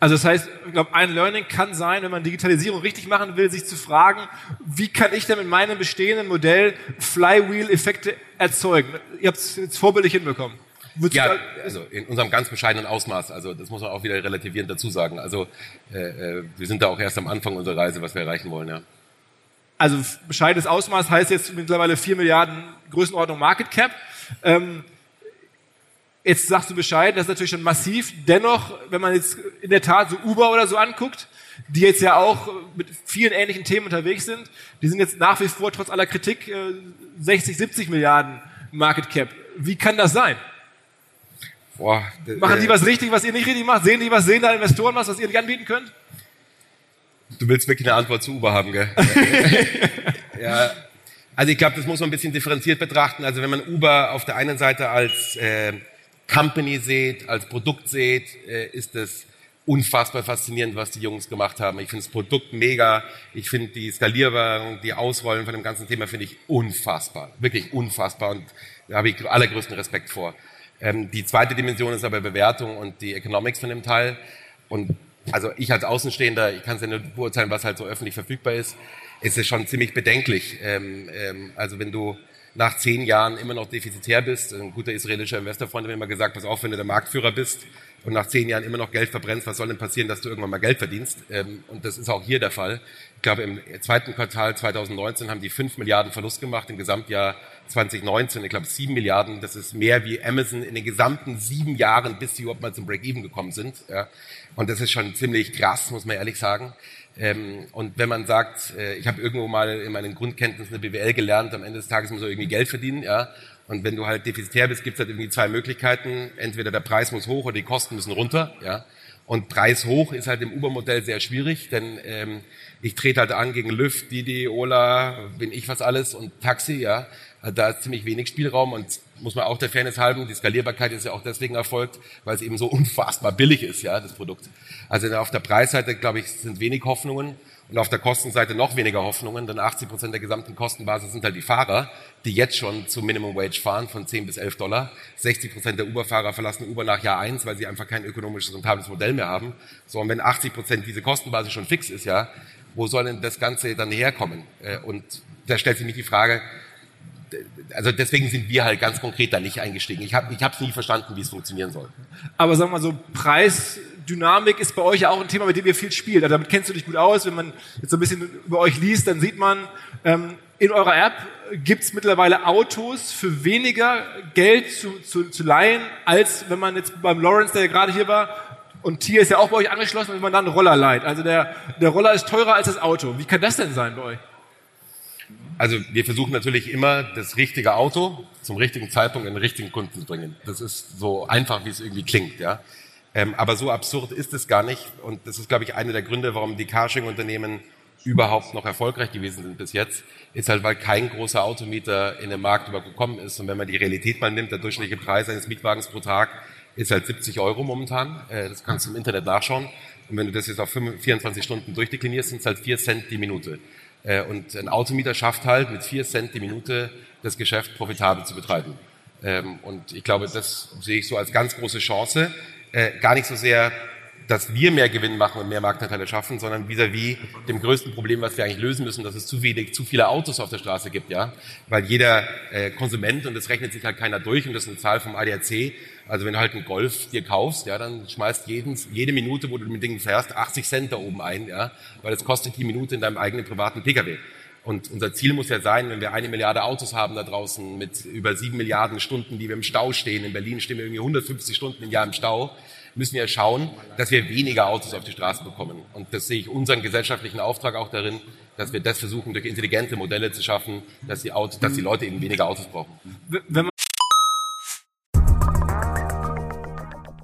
Also das heißt, ich glaube, ein Learning kann sein, wenn man Digitalisierung richtig machen will, sich zu fragen, wie kann ich denn mit meinem bestehenden Modell Flywheel-Effekte erzeugen? Ihr habt es jetzt vorbildlich hinbekommen. Würdest ja, also in unserem ganz bescheidenen Ausmaß. Also das muss man auch wieder relativierend dazu sagen. Also äh, äh, wir sind da auch erst am Anfang unserer Reise, was wir erreichen wollen, ja. Also bescheidenes Ausmaß heißt jetzt mittlerweile 4 Milliarden Größenordnung Market Cap. Ähm, Jetzt sagst du Bescheid, das ist natürlich schon massiv. Dennoch, wenn man jetzt in der Tat so Uber oder so anguckt, die jetzt ja auch mit vielen ähnlichen Themen unterwegs sind, die sind jetzt nach wie vor trotz aller Kritik 60, äh, 70 Milliarden Market Cap. Wie kann das sein? Boah, Machen die was richtig, was ihr nicht richtig macht? Sehen die was? Sehen da Investoren was, was ihr nicht anbieten könnt? Du willst wirklich eine Antwort zu Uber haben, gell? ja. Also ich glaube, das muss man ein bisschen differenziert betrachten. Also wenn man Uber auf der einen Seite als äh, Company seht, als Produkt seht, äh, ist es unfassbar faszinierend, was die Jungs gemacht haben. Ich finde das Produkt mega. Ich finde die Skalierung, die Ausrollen von dem ganzen Thema finde ich unfassbar. Wirklich unfassbar. Und da habe ich allergrößten Respekt vor. Ähm, die zweite Dimension ist aber Bewertung und die Economics von dem Teil. Und also ich als Außenstehender, ich kann es ja nur beurteilen, was halt so öffentlich verfügbar ist, ist es schon ziemlich bedenklich. Ähm, ähm, also wenn du nach zehn Jahren immer noch defizitär bist. Ein guter israelischer Investorfreund hat mir immer gesagt, pass auf, wenn du der Marktführer bist und nach zehn Jahren immer noch Geld verbrennst, was soll denn passieren, dass du irgendwann mal Geld verdienst? Ähm, und das ist auch hier der Fall. Ich glaube, im zweiten Quartal 2019 haben die fünf Milliarden Verlust gemacht, im Gesamtjahr 2019, ich glaube sieben Milliarden. Das ist mehr wie Amazon in den gesamten sieben Jahren, bis sie überhaupt mal zum Break-Even gekommen sind. Und das ist schon ziemlich krass, muss man ehrlich sagen. Ähm, und wenn man sagt, äh, ich habe irgendwo mal in meinen Grundkenntnissen eine BWL gelernt, am Ende des Tages muss man irgendwie Geld verdienen, ja. Und wenn du halt defizitär bist, gibt es halt irgendwie zwei Möglichkeiten. Entweder der Preis muss hoch oder die Kosten müssen runter, ja. Und Preis hoch ist halt im Uber-Modell sehr schwierig, denn ähm, ich trete halt an gegen Lyft, Didi, Ola, bin ich was alles und Taxi, ja. Da ist ziemlich wenig Spielraum und muss man auch der Fairness halten. Die Skalierbarkeit ist ja auch deswegen erfolgt, weil es eben so unfassbar billig ist, ja, das Produkt. Also auf der Preisseite, glaube ich, sind wenig Hoffnungen und auf der Kostenseite noch weniger Hoffnungen, denn 80 Prozent der gesamten Kostenbasis sind halt die Fahrer, die jetzt schon zu Minimum Wage fahren von 10 bis 11 Dollar. 60 Prozent der Uber-Fahrer verlassen Uber nach Jahr eins, weil sie einfach kein ökonomisches rentables Modell mehr haben. So, und wenn 80 Prozent diese Kostenbasis schon fix ist, ja, wo soll denn das Ganze dann herkommen? Äh, und da stellt sich mich die Frage, also deswegen sind wir halt ganz konkret da nicht eingestiegen. Ich habe hab's nie verstanden, wie es funktionieren soll. Aber sagen wir mal so, Preisdynamik ist bei euch ja auch ein Thema, mit dem ihr viel spielt. Also damit kennst du dich gut aus. Wenn man jetzt so ein bisschen über euch liest, dann sieht man, ähm, in eurer App gibt's mittlerweile Autos für weniger Geld zu, zu, zu leihen, als wenn man jetzt beim Lawrence, der ja gerade hier war, und Tier ist ja auch bei euch angeschlossen, wenn man dann einen Roller leiht. Also der, der Roller ist teurer als das Auto. Wie kann das denn sein bei euch? Also wir versuchen natürlich immer das richtige Auto zum richtigen Zeitpunkt in den richtigen Kunden zu bringen. Das ist so einfach, wie es irgendwie klingt, ja. Ähm, aber so absurd ist es gar nicht. Und das ist, glaube ich, einer der Gründe, warum die Carsharing-Unternehmen überhaupt noch erfolgreich gewesen sind bis jetzt, ist halt, weil kein großer Automieter in den Markt übergekommen ist. Und wenn man die Realität mal nimmt, der durchschnittliche Preis eines Mietwagens pro Tag ist halt 70 Euro momentan. Äh, das kannst du im Internet nachschauen. Und wenn du das jetzt auf 24 Stunden durchdeklinierst, sind es halt 4 Cent die Minute. Äh, und ein Automieter schafft halt mit vier Cent die Minute das Geschäft profitabel zu betreiben. Ähm, und ich glaube, das sehe ich so als ganz große Chance. Äh, gar nicht so sehr dass wir mehr Gewinn machen und mehr Marktanteile schaffen, sondern vis-à-vis -vis dem größten Problem, was wir eigentlich lösen müssen, dass es zu wenig, zu viele Autos auf der Straße gibt, ja, weil jeder Konsument und das rechnet sich halt keiner durch und das ist eine Zahl vom ADAC. Also wenn du halt einen Golf dir kaufst, ja, dann schmeißt jeden, jede Minute, wo du mit dem Ding fährst, 80 Cent da oben ein, ja, weil es kostet die Minute in deinem eigenen privaten Pkw. Und unser Ziel muss ja sein, wenn wir eine Milliarde Autos haben da draußen mit über sieben Milliarden Stunden, die wir im Stau stehen. In Berlin stehen wir irgendwie 150 Stunden im Jahr im Stau müssen wir schauen, dass wir weniger Autos auf die Straße bekommen. Und das sehe ich unseren gesellschaftlichen Auftrag auch darin, dass wir das versuchen, durch intelligente Modelle zu schaffen, dass die, Autos, dass die Leute eben weniger Autos brauchen.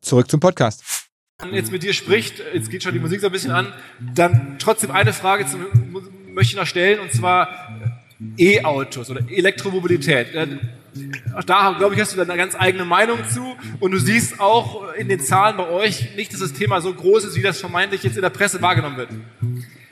Zurück zum Podcast jetzt mit dir spricht, jetzt geht schon die Musik so ein bisschen an, dann trotzdem eine Frage zum, möchte ich noch stellen, und zwar E-Autos oder Elektromobilität. Auch da, glaube ich, hast du eine ganz eigene Meinung zu. Und du siehst auch in den Zahlen bei euch nicht, dass das Thema so groß ist, wie das vermeintlich jetzt in der Presse wahrgenommen wird.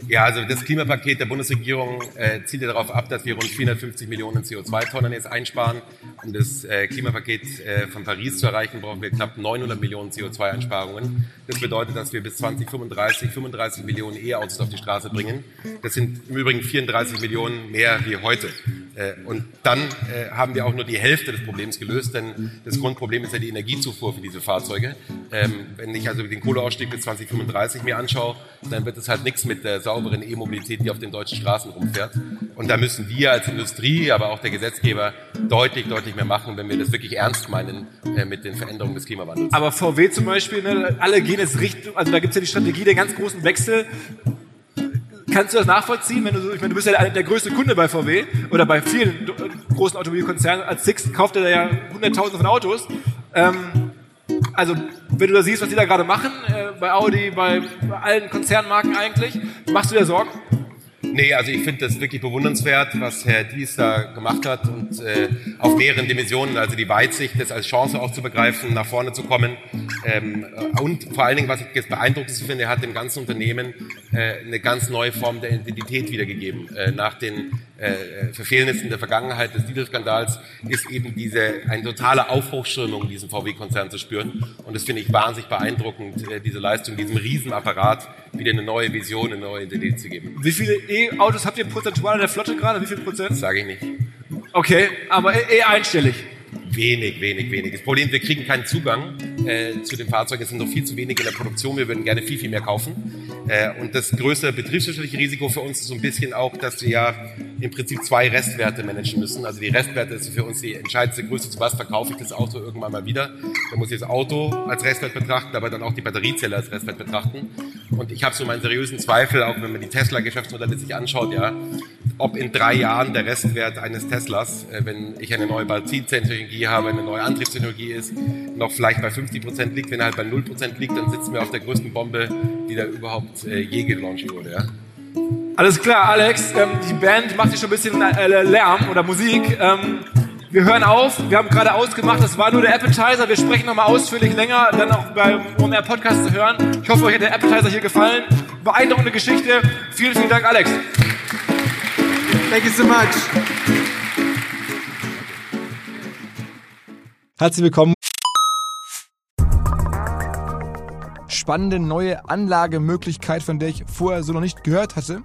Ja, also das Klimapaket der Bundesregierung äh, zielt ja darauf ab, dass wir rund 450 Millionen CO2-Tonnen jetzt einsparen. Um das äh, Klimapaket äh, von Paris zu erreichen, brauchen wir knapp 900 Millionen CO2-Einsparungen. Das bedeutet, dass wir bis 2035 35 Millionen E-Autos auf die Straße bringen. Das sind im Übrigen 34 Millionen mehr wie heute. Äh, und dann äh, haben wir auch nur die Hälfte des Problems gelöst, denn das Grundproblem ist ja die Energiezufuhr für diese Fahrzeuge. Ähm, wenn ich also den Kohleausstieg bis 2035 mir anschaue, dann wird es halt nichts mit der sauberen E-Mobilität, die auf den deutschen Straßen rumfährt. Und da müssen wir als Industrie, aber auch der Gesetzgeber deutlich, deutlich mehr machen, wenn wir das wirklich ernst meinen äh, mit den Veränderungen des Klimawandels. Aber VW zum Beispiel, ne, alle gehen jetzt Richtung, also da gibt es ja die Strategie der ganz großen Wechsel Kannst du das nachvollziehen? Wenn du, ich meine, du bist ja der größte Kunde bei VW oder bei vielen großen Automobilkonzernen. Als Sixt kauft er ja hunderttausende von Autos. Ähm, also, wenn du da siehst, was die da gerade machen, äh, bei Audi, bei, bei allen Konzernmarken eigentlich, machst du dir Sorgen? Nee, also ich finde das wirklich bewundernswert, was Herr Dies da gemacht hat und äh, auf mehreren Dimensionen, also die Weitsicht, das als Chance auch zu begreifen, nach vorne zu kommen. Ähm, und vor allen Dingen, was ich jetzt beeindruckend finde, er hat dem ganzen Unternehmen äh, eine ganz neue Form der Identität wiedergegeben. Äh, nach den äh, Verfehlnissen der Vergangenheit des Dieselskandals ist eben diese eine totale Aufbruchsströmung diesen VW-Konzern zu spüren. Und das finde ich wahnsinnig beeindruckend, äh, diese Leistung, diesem Riesenapparat wieder eine neue Vision, eine neue Identität zu geben. Wie viele E-Autos habt ihr prozentual in der Flotte gerade? Wie viel Prozent? Das sage ich nicht. Okay, aber eh einstellig. Wenig, wenig, wenig. Das Problem, wir kriegen keinen Zugang äh, zu den Fahrzeugen. Es sind noch viel zu wenig in der Produktion. Wir würden gerne viel, viel mehr kaufen. Äh, und das größte betriebswirtschaftliche Risiko für uns ist so ein bisschen auch, dass wir ja im Prinzip zwei Restwerte managen müssen. Also die Restwerte ist für uns die entscheidendste Größe, zu was verkaufe ich das Auto irgendwann mal wieder. Da muss ich das Auto als Restwert betrachten, aber dann auch die Batteriezelle als Restwert betrachten. Und ich habe so meinen seriösen Zweifel, auch wenn man die Tesla-Geschäftsmodelle sich anschaut, ja, ob in drei Jahren der Restwert eines Teslas, äh, wenn ich eine neue Batterietechnologie habe, eine neue Antriebstechnologie ist, noch vielleicht bei 50 Prozent liegt. Wenn er halt bei 0 Prozent liegt, dann sitzen wir auf der größten Bombe, die da überhaupt äh, je gelauncht wurde. Ja. Alles klar, Alex. Ähm, die Band macht hier schon ein bisschen äh, Lärm oder Musik. Ähm, wir hören auf. Wir haben gerade ausgemacht, das war nur der Appetizer. Wir sprechen nochmal ausführlich länger, dann auch beim OMR Podcast zu hören. Ich hoffe, euch hat der Appetizer hier gefallen. Beeindruckende Geschichte. Vielen, vielen Dank, Alex. Thank you so much. Herzlich willkommen. Spannende neue Anlagemöglichkeit, von der ich vorher so noch nicht gehört hatte.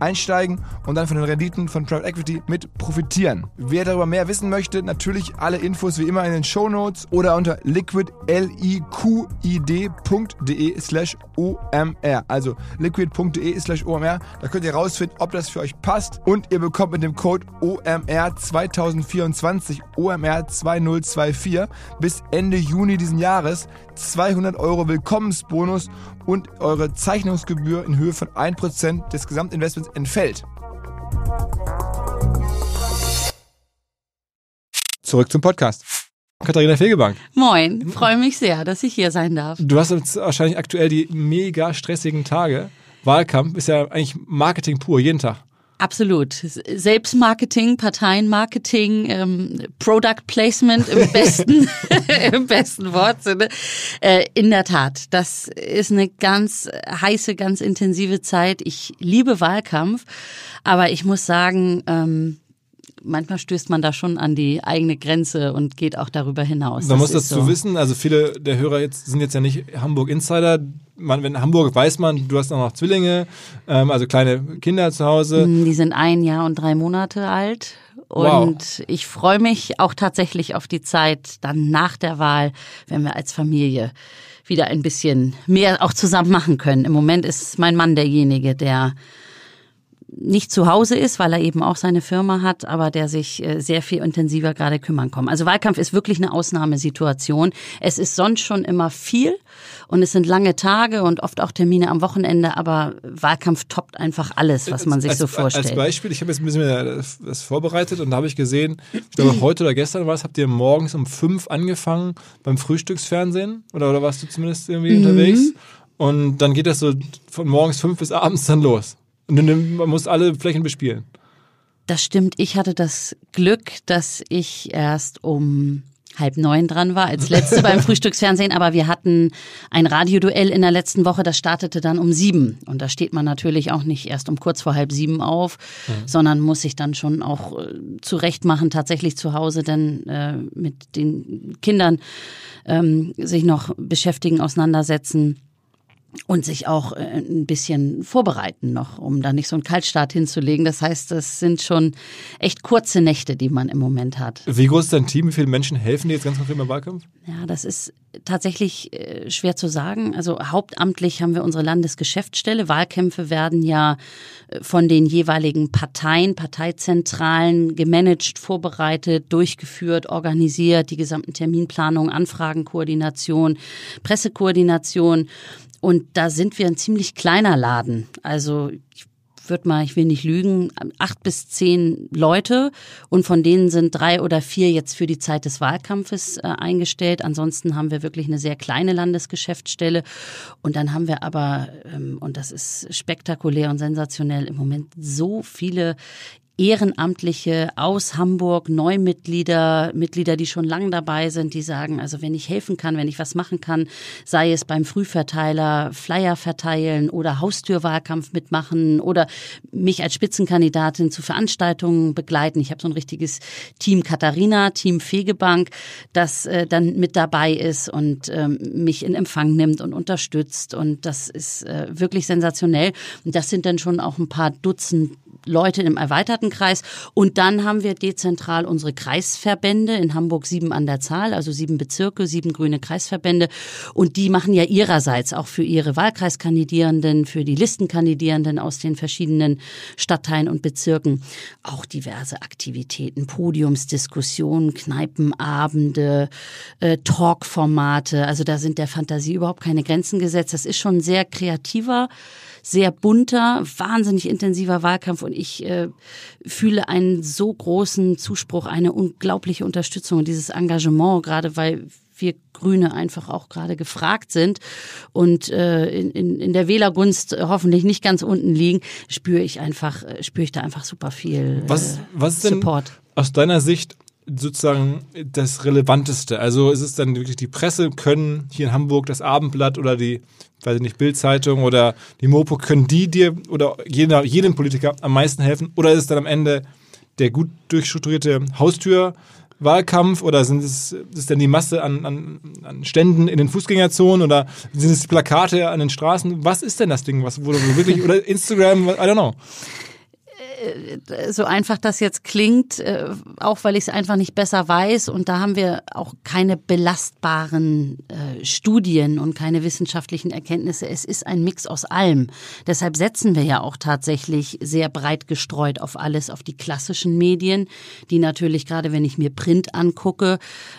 einsteigen und dann von den Renditen von Private Equity mit profitieren. Wer darüber mehr wissen möchte, natürlich alle Infos wie immer in den Show Notes oder unter liquid.de slash omr. Also liquid.de slash omr. Da könnt ihr rausfinden, ob das für euch passt und ihr bekommt mit dem Code OMR 2024 OMR 2024 bis Ende Juni diesen Jahres 200 Euro Willkommensbonus und eure Zeichnungsgebühr in Höhe von 1% des Gesamtinvestments entfällt. Zurück zum Podcast. Katharina Fegebank. Moin, freue mich sehr, dass ich hier sein darf. Du hast jetzt wahrscheinlich aktuell die mega stressigen Tage. Wahlkampf ist ja eigentlich Marketing pur, jeden Tag. Absolut. Selbstmarketing, Parteienmarketing, ähm, Product Placement im besten, im besten Wortsinne. Äh, in der Tat, das ist eine ganz heiße, ganz intensive Zeit. Ich liebe Wahlkampf, aber ich muss sagen, ähm, manchmal stößt man da schon an die eigene Grenze und geht auch darüber hinaus. Man das muss dazu so. wissen, also viele der Hörer jetzt sind jetzt ja nicht Hamburg Insider. Man, wenn Hamburg weiß man, du hast auch noch Zwillinge, ähm, also kleine Kinder zu Hause. Mm, die sind ein Jahr und drei Monate alt. Und wow. ich freue mich auch tatsächlich auf die Zeit dann nach der Wahl, wenn wir als Familie wieder ein bisschen mehr auch zusammen machen können. Im Moment ist mein Mann derjenige, der nicht zu Hause ist, weil er eben auch seine Firma hat, aber der sich äh, sehr viel intensiver gerade kümmern kann. Also Wahlkampf ist wirklich eine Ausnahmesituation. Es ist sonst schon immer viel und es sind lange Tage und oft auch Termine am Wochenende, aber Wahlkampf toppt einfach alles, was man sich als, so vorstellt. Als Beispiel, ich habe jetzt ein bisschen das vorbereitet und da habe ich gesehen, ich glaube heute oder gestern war es, habt ihr morgens um fünf angefangen beim Frühstücksfernsehen oder, oder warst du zumindest irgendwie mhm. unterwegs? Und dann geht das so von morgens fünf bis abends dann los. Und man muss alle Flächen bespielen. Das stimmt. Ich hatte das Glück, dass ich erst um halb neun dran war, als letzte beim Frühstücksfernsehen, aber wir hatten ein Radioduell in der letzten Woche, das startete dann um sieben. Und da steht man natürlich auch nicht erst um kurz vor halb sieben auf, mhm. sondern muss sich dann schon auch äh, zurecht machen, tatsächlich zu Hause dann äh, mit den Kindern ähm, sich noch beschäftigen, auseinandersetzen und sich auch äh, ein bisschen vorbereiten noch, um da nicht so einen Kaltstart hinzulegen. Das heißt, das sind schon echt kurze Nächte, die man im Moment hat. Wie groß ist dein Team? Wie viele Menschen helfen dir jetzt ganz konkret im Wahlkampf? Ja, das ist tatsächlich äh, schwer zu sagen. Also hauptamtlich haben wir unsere Landesgeschäftsstelle. Wahlkämpfe werden ja äh, von den jeweiligen Parteien, Parteizentralen gemanagt, vorbereitet, durchgeführt, organisiert, die gesamten Terminplanungen, Anfragenkoordination, Pressekoordination. Und da sind wir ein ziemlich kleiner Laden. Also ich würde mal, ich will nicht lügen, acht bis zehn Leute und von denen sind drei oder vier jetzt für die Zeit des Wahlkampfes äh, eingestellt. Ansonsten haben wir wirklich eine sehr kleine Landesgeschäftsstelle und dann haben wir aber, ähm, und das ist spektakulär und sensationell, im Moment so viele Ehrenamtliche aus Hamburg, Neumitglieder, Mitglieder, die schon lange dabei sind, die sagen, also wenn ich helfen kann, wenn ich was machen kann, sei es beim Frühverteiler, Flyer verteilen oder Haustürwahlkampf mitmachen oder mich als Spitzenkandidatin zu Veranstaltungen begleiten. Ich habe so ein richtiges Team Katharina, Team Fegebank, das äh, dann mit dabei ist und ähm, mich in Empfang nimmt und unterstützt. Und das ist äh, wirklich sensationell. Und das sind dann schon auch ein paar Dutzend Leute im erweiterten Kreis. Und dann haben wir dezentral unsere Kreisverbände, in Hamburg sieben an der Zahl, also sieben Bezirke, sieben grüne Kreisverbände. Und die machen ja ihrerseits auch für ihre Wahlkreiskandidierenden, für die Listenkandidierenden aus den verschiedenen Stadtteilen und Bezirken auch diverse Aktivitäten, Podiumsdiskussionen, Kneipenabende, äh, Talkformate. Also da sind der Fantasie überhaupt keine Grenzen gesetzt. Das ist schon sehr kreativer sehr bunter, wahnsinnig intensiver Wahlkampf und ich äh, fühle einen so großen Zuspruch, eine unglaubliche Unterstützung und dieses Engagement, gerade weil wir Grüne einfach auch gerade gefragt sind und äh, in, in, in der Wählergunst hoffentlich nicht ganz unten liegen, spüre ich einfach, äh, spüre ich da einfach super viel äh, was, was Support. Aus deiner Sicht sozusagen das Relevanteste? Also ist es dann wirklich die Presse, können hier in Hamburg das Abendblatt oder die weiß ich nicht, Bildzeitung oder die Mopo, können die dir oder jeder, jedem Politiker am meisten helfen? Oder ist es dann am Ende der gut durchstrukturierte Haustürwahlkampf oder sind es, ist denn die Masse an, an, an Ständen in den Fußgängerzonen oder sind es die Plakate an den Straßen? Was ist denn das Ding, was, du wirklich, oder Instagram, I don't know. Äh, so einfach das jetzt klingt, äh, auch weil ich es einfach nicht besser weiß. Und da haben wir auch keine belastbaren äh, Studien und keine wissenschaftlichen Erkenntnisse. Es ist ein Mix aus allem. Deshalb setzen wir ja auch tatsächlich sehr breit gestreut auf alles, auf die klassischen Medien, die natürlich gerade, wenn ich mir Print angucke,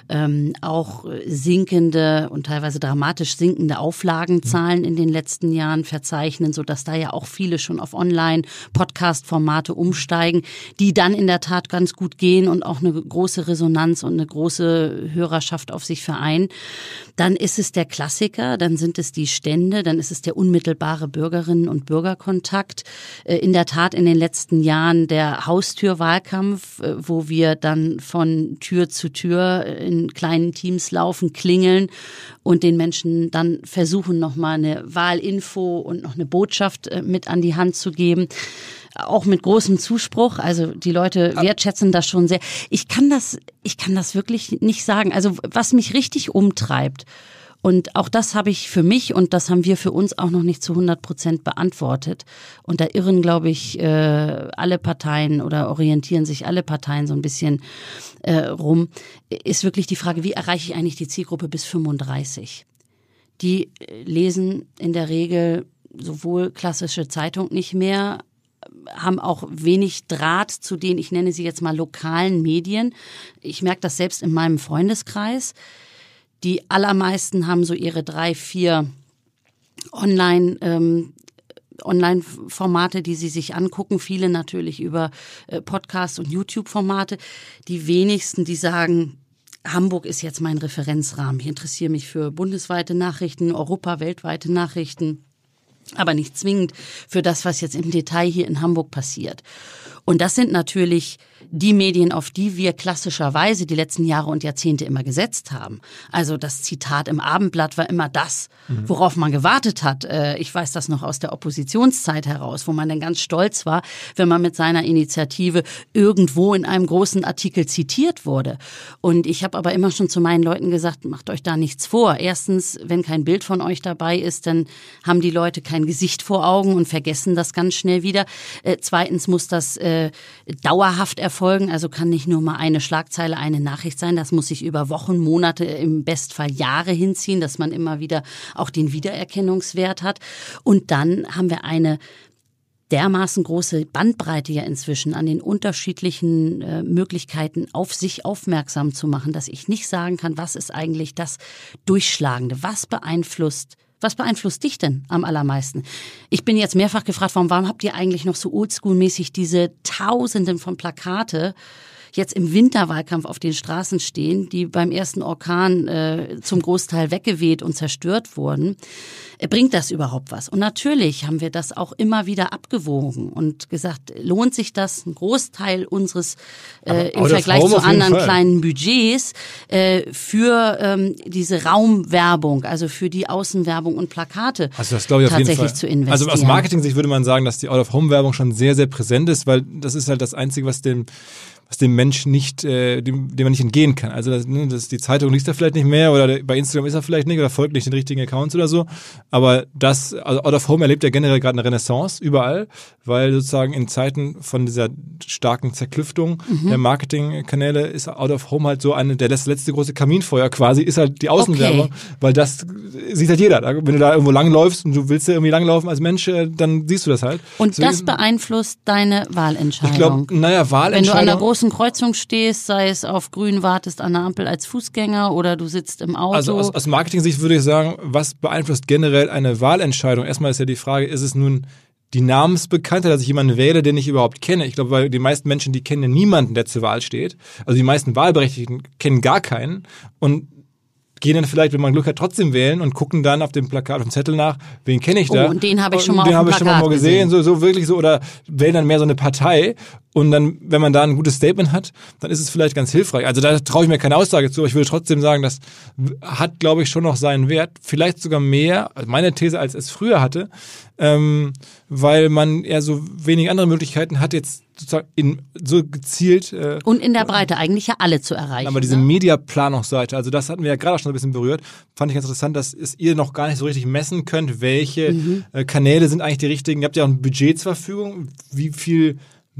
ähm, auch sinkende und teilweise dramatisch sinkende Auflagenzahlen in den letzten Jahren verzeichnen, sodass da ja auch viele schon auf Online-Podcast-Formate Formate umsteigen, die dann in der Tat ganz gut gehen und auch eine große Resonanz und eine große Hörerschaft auf sich vereinen. Dann ist es der Klassiker, dann sind es die Stände, dann ist es der unmittelbare Bürgerinnen- und Bürgerkontakt. Äh, in der Tat in den letzten Jahren der Haustürwahlkampf, äh, wo wir dann von Tür zu Tür in kleinen Teams laufen, klingeln und den Menschen dann versuchen, nochmal eine Wahlinfo und noch eine Botschaft äh, mit an die Hand zu geben auch mit großem Zuspruch. Also die Leute wertschätzen das schon sehr. Ich kann das, ich kann das wirklich nicht sagen. Also was mich richtig umtreibt, und auch das habe ich für mich und das haben wir für uns auch noch nicht zu 100 Prozent beantwortet. Und da irren, glaube ich, äh, alle Parteien oder orientieren sich alle Parteien so ein bisschen äh, rum, ist wirklich die Frage, wie erreiche ich eigentlich die Zielgruppe bis 35? Die lesen in der Regel sowohl klassische Zeitung nicht mehr, haben auch wenig Draht zu den, ich nenne sie jetzt mal lokalen Medien. Ich merke das selbst in meinem Freundeskreis. Die allermeisten haben so ihre drei, vier Online, ähm, Online-Formate, die sie sich angucken. Viele natürlich über äh, Podcasts und YouTube-Formate. Die wenigsten, die sagen, Hamburg ist jetzt mein Referenzrahmen. Ich interessiere mich für bundesweite Nachrichten, Europa, weltweite Nachrichten aber nicht zwingend für das, was jetzt im Detail hier in Hamburg passiert. Und das sind natürlich die Medien, auf die wir klassischerweise die letzten Jahre und Jahrzehnte immer gesetzt haben. Also das Zitat im Abendblatt war immer das, mhm. worauf man gewartet hat. Äh, ich weiß das noch aus der Oppositionszeit heraus, wo man dann ganz stolz war, wenn man mit seiner Initiative irgendwo in einem großen Artikel zitiert wurde. Und ich habe aber immer schon zu meinen Leuten gesagt, macht euch da nichts vor. Erstens, wenn kein Bild von euch dabei ist, dann haben die Leute kein Gesicht vor Augen und vergessen das ganz schnell wieder. Äh, zweitens muss das äh, dauerhaft erfolgen erfolgen. Also kann nicht nur mal eine Schlagzeile, eine Nachricht sein. Das muss sich über Wochen, Monate, im Bestfall Jahre hinziehen, dass man immer wieder auch den Wiedererkennungswert hat. Und dann haben wir eine dermaßen große Bandbreite ja inzwischen an den unterschiedlichen äh, Möglichkeiten auf sich aufmerksam zu machen, dass ich nicht sagen kann, was ist eigentlich das Durchschlagende, was beeinflusst was beeinflusst dich denn am allermeisten? Ich bin jetzt mehrfach gefragt worden, warum habt ihr eigentlich noch so oldschool-mäßig diese Tausenden von Plakate jetzt im Winterwahlkampf auf den Straßen stehen, die beim ersten Orkan äh, zum Großteil weggeweht und zerstört wurden. Äh, bringt das überhaupt was? Und natürlich haben wir das auch immer wieder abgewogen und gesagt, lohnt sich das, ein Großteil unseres äh, im Vergleich zu anderen kleinen Budgets äh, für ähm, diese Raumwerbung, also für die Außenwerbung und Plakate also das glaube ich auf tatsächlich jeden Fall. zu investieren. Also aus Marketing-Sicht würde man sagen, dass die Out-of-Home-Werbung schon sehr, sehr präsent ist, weil das ist halt das Einzige, was den was dem Mensch nicht, äh, dem, dem man nicht entgehen kann. Also das, ne, das, die Zeitung liest er vielleicht nicht mehr oder bei Instagram ist er vielleicht nicht oder folgt nicht den richtigen Accounts oder so. Aber das, also Out of Home erlebt ja generell gerade eine Renaissance überall, weil sozusagen in Zeiten von dieser starken Zerklüftung mhm. der Marketingkanäle ist Out of Home halt so eine, der letzte große Kaminfeuer quasi, ist halt die Außenwerbung, okay. weil das sieht halt jeder. Wenn du da irgendwo langläufst und du willst ja irgendwie langlaufen als Mensch, äh, dann siehst du das halt. Und so, das beeinflusst deine Wahlentscheidung. Ich glaube, naja, Wahlentscheidung. Wenn du an einer großen Kreuzung stehst, sei es auf grün wartest an der Ampel als Fußgänger oder du sitzt im Auto. Also aus, aus Marketing-Sicht würde ich sagen, was beeinflusst generell eine Wahlentscheidung? Erstmal ist ja die Frage, ist es nun die Namensbekanntheit, dass ich jemanden wähle, den ich überhaupt kenne. Ich glaube, weil die meisten Menschen, die kennen niemanden, der zur Wahl steht. Also die meisten Wahlberechtigten kennen gar keinen. Und gehen dann vielleicht, wenn man Glück hat, trotzdem wählen und gucken dann auf dem Plakat, auf dem Zettel nach, wen kenne ich da. Oh, und den habe ich schon mal den dem ich schon mal gesehen, gesehen. So, so wirklich so, oder wählen dann mehr so eine Partei. Und dann, wenn man da ein gutes Statement hat, dann ist es vielleicht ganz hilfreich. Also da traue ich mir keine Aussage zu, aber ich würde trotzdem sagen, das hat, glaube ich, schon noch seinen Wert. Vielleicht sogar mehr, also meine These, als es früher hatte, ähm, weil man eher so wenig andere Möglichkeiten hat, jetzt sozusagen in, so gezielt. Äh, und in der Breite eigentlich ja alle zu erreichen. Aber diese ne? Mediaplanungsseite, also das hatten wir ja gerade schon ein bisschen berührt, fand ich ganz interessant, dass es ihr noch gar nicht so richtig messen könnt, welche mhm. äh, Kanäle sind eigentlich die richtigen. Ihr habt ja auch ein Budget zur Verfügung. Wie viel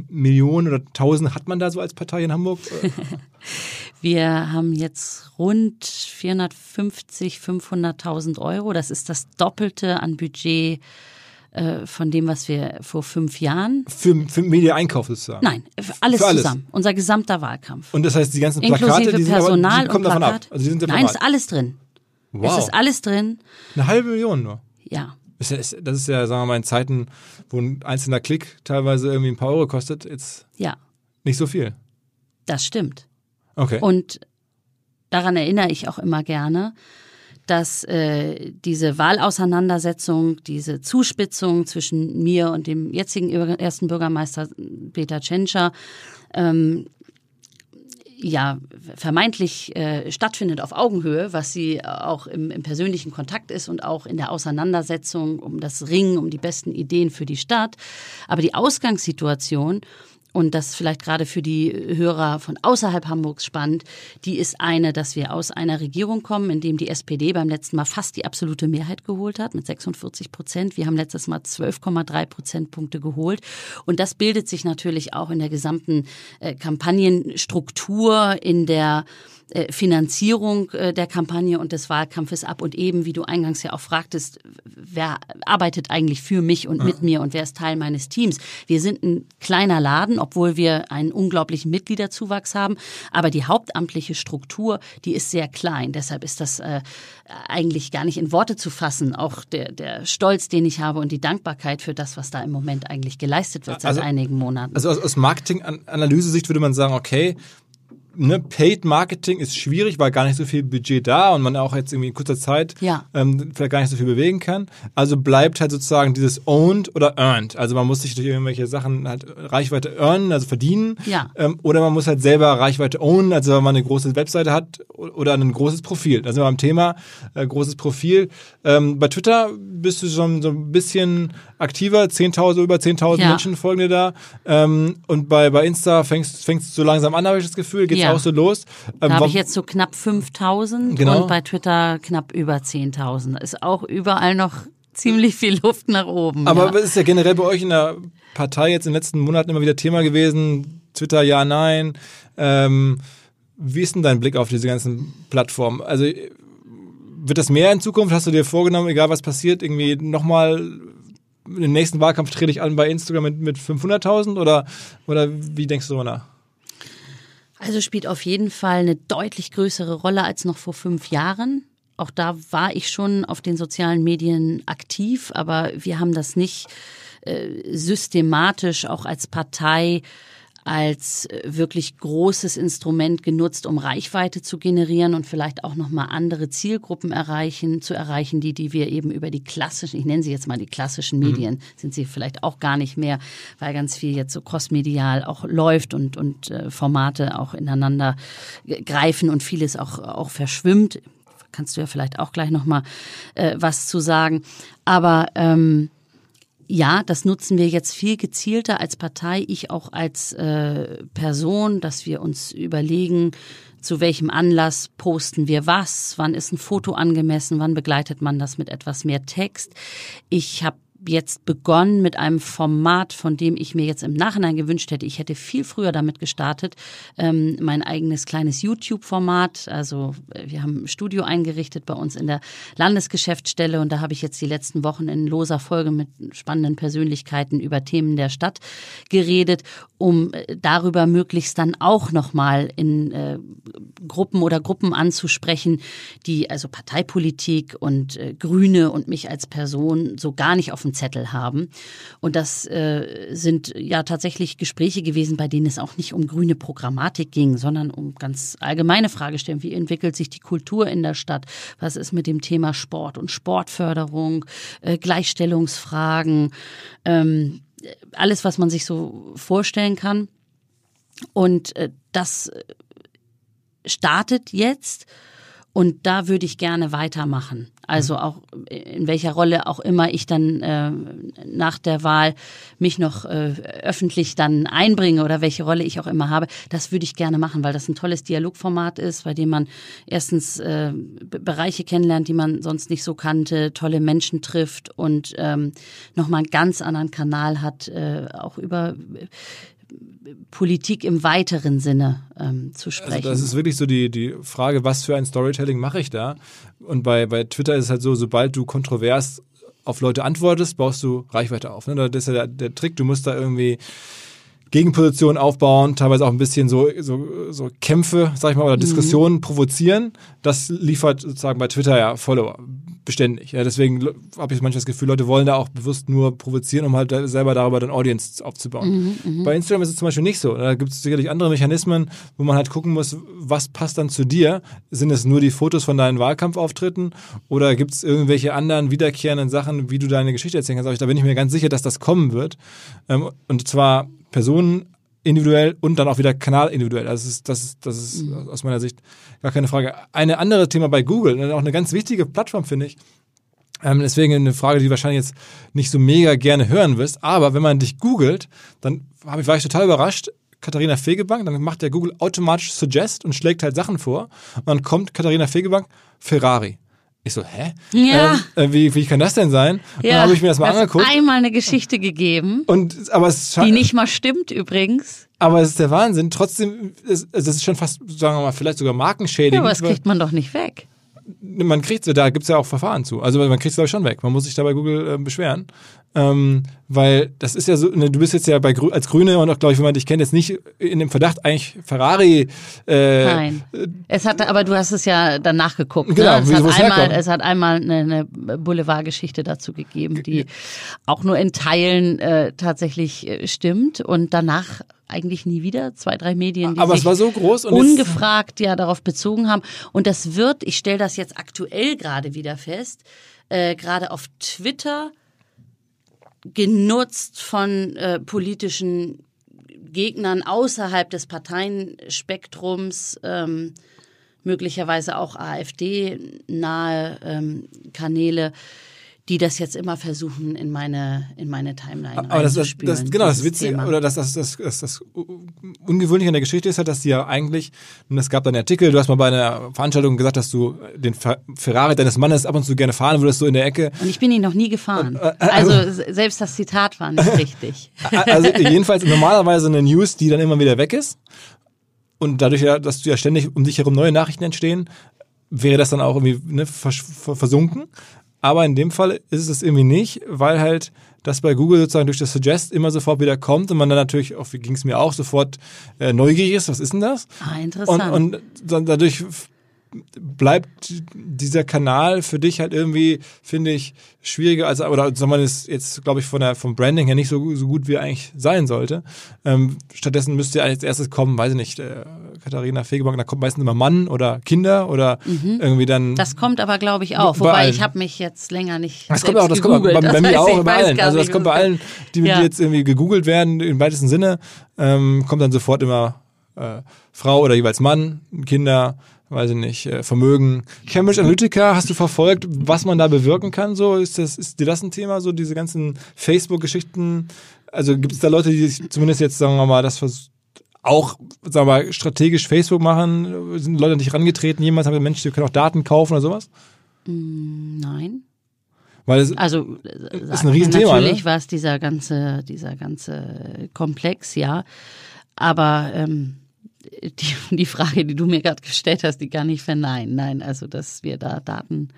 Millionen oder Tausend hat man da so als Partei in Hamburg? Wir haben jetzt rund 450, 500.000 Euro. Das ist das Doppelte an Budget äh, von dem, was wir vor fünf Jahren. Für, für Media-Einkauf sozusagen? Nein, alles, für alles, zusammen. Unser gesamter Wahlkampf. Und das heißt, die ganzen Plakate, Inklusive die, Personal aber, die kommen davon ab. Also die sind Nein, ist alles drin. Wow. Es ist alles drin. Eine halbe Million nur? Ja. Das ist ja, sagen wir mal, in Zeiten, wo ein einzelner Klick teilweise irgendwie ein paar Euro kostet, jetzt ja. nicht so viel. Das stimmt. Okay. Und daran erinnere ich auch immer gerne, dass äh, diese Wahlauseinandersetzung, diese Zuspitzung zwischen mir und dem jetzigen ersten Bürgermeister Peter Tschentscher ähm, ja vermeintlich äh, stattfindet auf Augenhöhe, was sie auch im, im, persönlichen Kontakt ist und auch in der Auseinandersetzung um das Ringen, um die besten Ideen für die Stadt. Aber die Ausgangssituation und das vielleicht gerade für die Hörer von außerhalb Hamburgs spannend, die ist eine, dass wir aus einer Regierung kommen, in dem die SPD beim letzten Mal fast die absolute Mehrheit geholt hat mit 46 Prozent. Wir haben letztes Mal 12,3 Prozentpunkte geholt. Und das bildet sich natürlich auch in der gesamten äh, Kampagnenstruktur, in der Finanzierung äh, der Kampagne und des Wahlkampfes ab und eben, wie du eingangs ja auch fragtest, wer arbeitet eigentlich für mich und mit mir und wer ist Teil meines Teams. Wir sind ein kleiner Laden, obwohl wir einen unglaublichen Mitgliederzuwachs haben, aber die hauptamtliche Struktur, die ist sehr klein. Deshalb ist das äh, eigentlich gar nicht in Worte zu fassen. Auch der, der Stolz, den ich habe und die Dankbarkeit für das, was da im Moment eigentlich geleistet wird seit also, einigen Monaten. Also aus, aus Marketing-Analyse-Sicht würde man sagen, okay, ne, Paid Marketing ist schwierig, weil gar nicht so viel Budget da und man auch jetzt irgendwie in kurzer Zeit ja. ähm, vielleicht gar nicht so viel bewegen kann. Also bleibt halt sozusagen dieses owned oder earned. Also man muss sich durch irgendwelche Sachen halt Reichweite earnen, also verdienen. Ja. Ähm, oder man muss halt selber Reichweite ownen, also wenn man eine große Webseite hat oder ein großes Profil. Da sind wir am Thema äh, großes Profil. Ähm, bei Twitter bist du schon so ein bisschen aktiver, 10.000, über 10.000 ja. Menschen folgen dir da. Ähm, und bei, bei Insta fängst, fängst du so langsam an, habe ich das Gefühl. Geht's ja. auch so los? Ähm, da habe ich jetzt so knapp 5.000 genau. und bei Twitter knapp über 10.000. Ist auch überall noch ziemlich viel Luft nach oben. Aber ja. es ist ja generell bei euch in der Partei jetzt in den letzten Monaten immer wieder Thema gewesen. Twitter ja, nein. Ähm, wie ist denn dein Blick auf diese ganzen Plattformen? Also wird das mehr in Zukunft? Hast du dir vorgenommen, egal was passiert, irgendwie nochmal im nächsten Wahlkampf trete ich an bei Instagram mit, mit 500.000 oder, oder wie denkst du darüber nach? Also spielt auf jeden Fall eine deutlich größere Rolle als noch vor fünf Jahren. Auch da war ich schon auf den sozialen Medien aktiv, aber wir haben das nicht äh, systematisch auch als Partei als äh, wirklich großes Instrument genutzt, um Reichweite zu generieren und vielleicht auch noch mal andere Zielgruppen erreichen, zu erreichen, die die wir eben über die klassischen, ich nenne sie jetzt mal die klassischen mhm. Medien, mhm. sind sie vielleicht auch gar nicht mehr, weil ganz viel jetzt so crossmedial auch läuft und und äh, Formate auch ineinander greifen und vieles auch auch verschwimmt. Kannst du ja vielleicht auch gleich noch mal äh, was zu sagen, aber ähm, ja, das nutzen wir jetzt viel gezielter als Partei, ich auch als äh, Person, dass wir uns überlegen, zu welchem Anlass posten wir was, wann ist ein Foto angemessen, wann begleitet man das mit etwas mehr Text. Ich habe jetzt begonnen mit einem Format, von dem ich mir jetzt im Nachhinein gewünscht hätte, ich hätte viel früher damit gestartet, ähm, mein eigenes kleines YouTube-Format. Also äh, wir haben ein Studio eingerichtet bei uns in der Landesgeschäftsstelle und da habe ich jetzt die letzten Wochen in loser Folge mit spannenden Persönlichkeiten über Themen der Stadt geredet, um äh, darüber möglichst dann auch nochmal in äh, Gruppen oder Gruppen anzusprechen, die also Parteipolitik und äh, Grüne und mich als Person so gar nicht auf dem Zettel haben. Und das äh, sind ja tatsächlich Gespräche gewesen, bei denen es auch nicht um grüne Programmatik ging, sondern um ganz allgemeine Fragestellungen. Wie entwickelt sich die Kultur in der Stadt? Was ist mit dem Thema Sport und Sportförderung, äh, Gleichstellungsfragen, ähm, alles, was man sich so vorstellen kann. Und äh, das startet jetzt und da würde ich gerne weitermachen. Also mhm. auch in welcher Rolle auch immer ich dann äh, nach der Wahl mich noch äh, öffentlich dann einbringe oder welche Rolle ich auch immer habe, das würde ich gerne machen, weil das ein tolles Dialogformat ist, bei dem man erstens äh, Bereiche kennenlernt, die man sonst nicht so kannte, tolle Menschen trifft und ähm, nochmal einen ganz anderen Kanal hat, äh, auch über Politik im weiteren Sinne ähm, zu sprechen. Also das ist wirklich so die, die Frage, was für ein Storytelling mache ich da? Und bei, bei Twitter ist es halt so, sobald du kontrovers auf Leute antwortest, baust du Reichweite auf. Ne? Das ist ja der, der Trick, du musst da irgendwie Gegenpositionen aufbauen, teilweise auch ein bisschen so, so, so Kämpfe, sag ich mal, oder mhm. Diskussionen mhm. provozieren. Das liefert sozusagen bei Twitter ja Follower beständig. Ja, deswegen habe ich manchmal das Gefühl, Leute wollen da auch bewusst nur provozieren, um halt selber darüber dann Audience aufzubauen. Mhm, mhm. bei Instagram ist es zum Beispiel nicht so. Da gibt es sicherlich andere Mechanismen, wo man halt gucken muss, was passt dann zu dir. Sind es nur die Fotos von deinen Wahlkampfauftritten oder gibt es irgendwelche anderen wiederkehrenden Sachen, wie du deine Geschichte erzählen kannst? Da bin ich mir ganz sicher, dass das kommen wird. Ähm, und zwar Personen individuell und dann auch wieder Kanal individuell. Also das ist, das ist, das ist mhm. aus meiner Sicht gar keine Frage. Eine andere Thema bei Google, auch eine ganz wichtige Plattform, finde ich. Ähm, deswegen eine Frage, die du wahrscheinlich jetzt nicht so mega gerne hören wirst. Aber wenn man dich googelt, dann ich, war ich total überrascht. Katharina Fegebank, dann macht der Google automatisch Suggest und schlägt halt Sachen vor. Und dann kommt Katharina Fegebank, Ferrari. Ich so, hä? Ja. Ähm, äh, wie, wie kann das denn sein? Ja. Dann habe ich mir das mal angeguckt. einmal eine Geschichte gegeben. Und, aber es die nicht mal stimmt übrigens. Aber es ist der Wahnsinn. Trotzdem, es, es ist schon fast, sagen wir mal, vielleicht sogar markenschädigend. Ja, aber das kriegt man doch nicht weg man kriegt da gibt es ja auch Verfahren zu. Also man kriegt es glaube ich schon weg. Man muss sich da bei Google äh, beschweren. Ähm, weil das ist ja so, ne, du bist jetzt ja bei als Grüne und auch, glaube ich, wenn man dich kennt, jetzt nicht in dem Verdacht, eigentlich Ferrari. Äh, Nein. Es hat, aber du hast es ja dann nachgeguckt. Genau, ne? es, hat einmal, es hat einmal eine, eine Boulevardgeschichte dazu gegeben, die auch nur in Teilen äh, tatsächlich äh, stimmt und danach eigentlich nie wieder. Zwei, drei Medien, die Aber sich so ungefragt ja darauf bezogen haben. Und das wird, ich stelle das jetzt aktuell gerade wieder fest, äh, gerade auf Twitter genutzt von äh, politischen Gegnern außerhalb des Parteienspektrums, ähm, möglicherweise auch AfD-nahe ähm, Kanäle die das jetzt immer versuchen, in meine, in meine Timeline Aber das, das, das, genau, das Witzige oder das, das, das, das, das Ungewöhnliche an der Geschichte ist halt, dass die ja eigentlich, und es gab dann einen Artikel, du hast mal bei einer Veranstaltung gesagt, dass du den Ferrari deines Mannes ab und zu gerne fahren würdest, so in der Ecke. Und ich bin ihn noch nie gefahren. Äh, äh, also, also selbst das Zitat war nicht richtig. Also jedenfalls normalerweise eine News, die dann immer wieder weg ist. Und dadurch ja, dass du ja ständig um dich herum neue Nachrichten entstehen, wäre das dann auch irgendwie ne, versunken. Aber in dem Fall ist es irgendwie nicht, weil halt das bei Google sozusagen durch das Suggest immer sofort wieder kommt und man dann natürlich, auch wie ging es mir auch, sofort äh, neugierig ist, was ist denn das? Ah, interessant. Und, und dann dadurch bleibt dieser Kanal für dich halt irgendwie, finde ich, schwieriger als, oder soll man es jetzt, glaube ich, von der, vom Branding her nicht so, so gut wie er eigentlich sein sollte. Ähm, stattdessen müsste ja als erstes kommen, weiß ich nicht, äh, Katharina Fegebank, da kommt meistens immer Mann oder Kinder oder mhm. irgendwie dann. Das kommt aber, glaube ich, auch. Wobei allen. ich habe mich jetzt länger nicht. Das kommt auch, das kommt bei, bei, bei mir auch, bei allen. Also das kommt bei allen, die, ja. die jetzt irgendwie gegoogelt werden, im weitesten Sinne, ähm, kommt dann sofort immer äh, Frau oder jeweils Mann, Kinder, weiß ich nicht, äh, Vermögen. Cambridge Analytica, hast du verfolgt, was man da bewirken kann? So ist das, ist dir das ein Thema? So diese ganzen Facebook-Geschichten? Also gibt es da Leute, die sich zumindest jetzt, sagen wir mal, das auch, sagen wir mal, strategisch Facebook machen? Sind Leute nicht rangetreten? Jemals haben Menschen, die können auch Daten kaufen oder sowas? Nein. Weil es Also ist ein Riesenthema. natürlich Ne? war es dieser ganze, dieser ganze Komplex, ja. Aber ähm, die, die Frage, die du mir gerade gestellt hast, die kann ich verneinen. Nein, also dass wir da Daten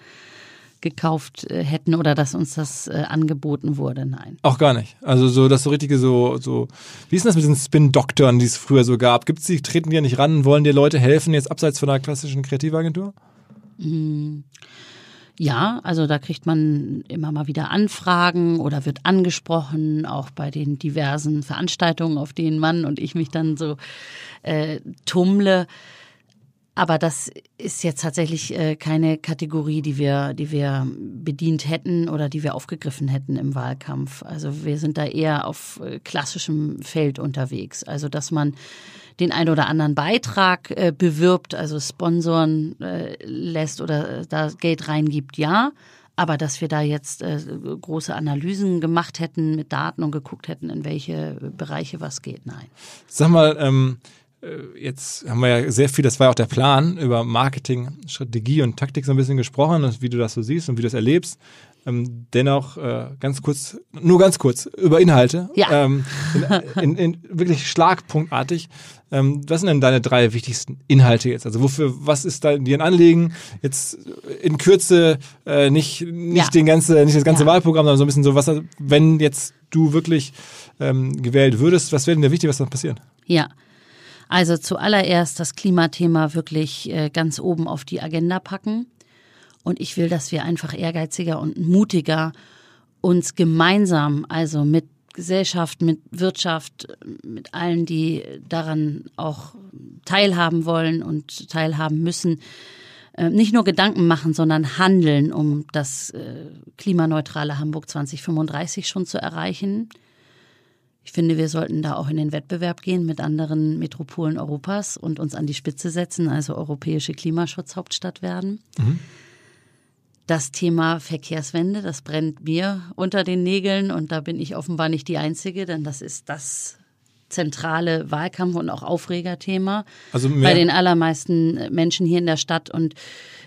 gekauft äh, hätten oder dass uns das äh, angeboten wurde, nein. Auch gar nicht. Also so das so richtige so so wie ist denn das mit diesen Spin-Doktoren, die es früher so gab? Gibt's die treten die ja nicht ran, wollen dir Leute helfen jetzt abseits von einer klassischen Kreativagentur? Ja, also da kriegt man immer mal wieder Anfragen oder wird angesprochen, auch bei den diversen Veranstaltungen, auf denen Mann und ich mich dann so äh, tummle. Aber das ist jetzt tatsächlich äh, keine Kategorie, die wir, die wir bedient hätten oder die wir aufgegriffen hätten im Wahlkampf. Also wir sind da eher auf äh, klassischem Feld unterwegs. Also dass man den ein oder anderen Beitrag äh, bewirbt, also sponsoren äh, lässt oder äh, da Geld reingibt, ja. Aber dass wir da jetzt äh, große Analysen gemacht hätten mit Daten und geguckt hätten, in welche Bereiche was geht, nein. Sag mal, ähm, äh, jetzt haben wir ja sehr viel, das war ja auch der Plan, über Marketing, Strategie und Taktik so ein bisschen gesprochen und wie du das so siehst und wie du das erlebst. Ähm, dennoch äh, ganz kurz, nur ganz kurz, über Inhalte. Ja. Ähm, in, in, in wirklich schlagpunktartig. Ähm, was sind denn deine drei wichtigsten Inhalte jetzt? Also wofür, was ist da dir ein Anliegen? Jetzt in Kürze äh, nicht, nicht Ja. den ganze, nicht das ganze Ja. Wahlprogramm, sondern so ein bisschen so, was, wenn jetzt du wirklich ähm, gewählt würdest, was wäre denn dir wichtig, was dann passiert? Ja. Also zuallererst das Klimathema wirklich äh, ganz oben auf die Agenda packen. Und ich will, dass wir einfach ehrgeiziger und mutiger uns gemeinsam, also mit Gesellschaft, mit Wirtschaft, mit allen, die daran auch teilhaben wollen und teilhaben müssen, äh, nicht nur Gedanken machen, sondern handeln, um das äh, klimaneutrale Hamburg 2035 schon zu erreichen. Ich finde, wir sollten da auch in den Wettbewerb gehen mit anderen Metropolen Europas und uns an die Spitze setzen, also europäische Klimaschutzhauptstadt werden. Das Thema Verkehrswende, das brennt mir unter den Nägeln und da bin ich offenbar nicht die Einzige, denn das ist das zentrale Wahlkampf- und auch Aufregerthema Also bei den allermeisten Menschen hier in der Stadt. Und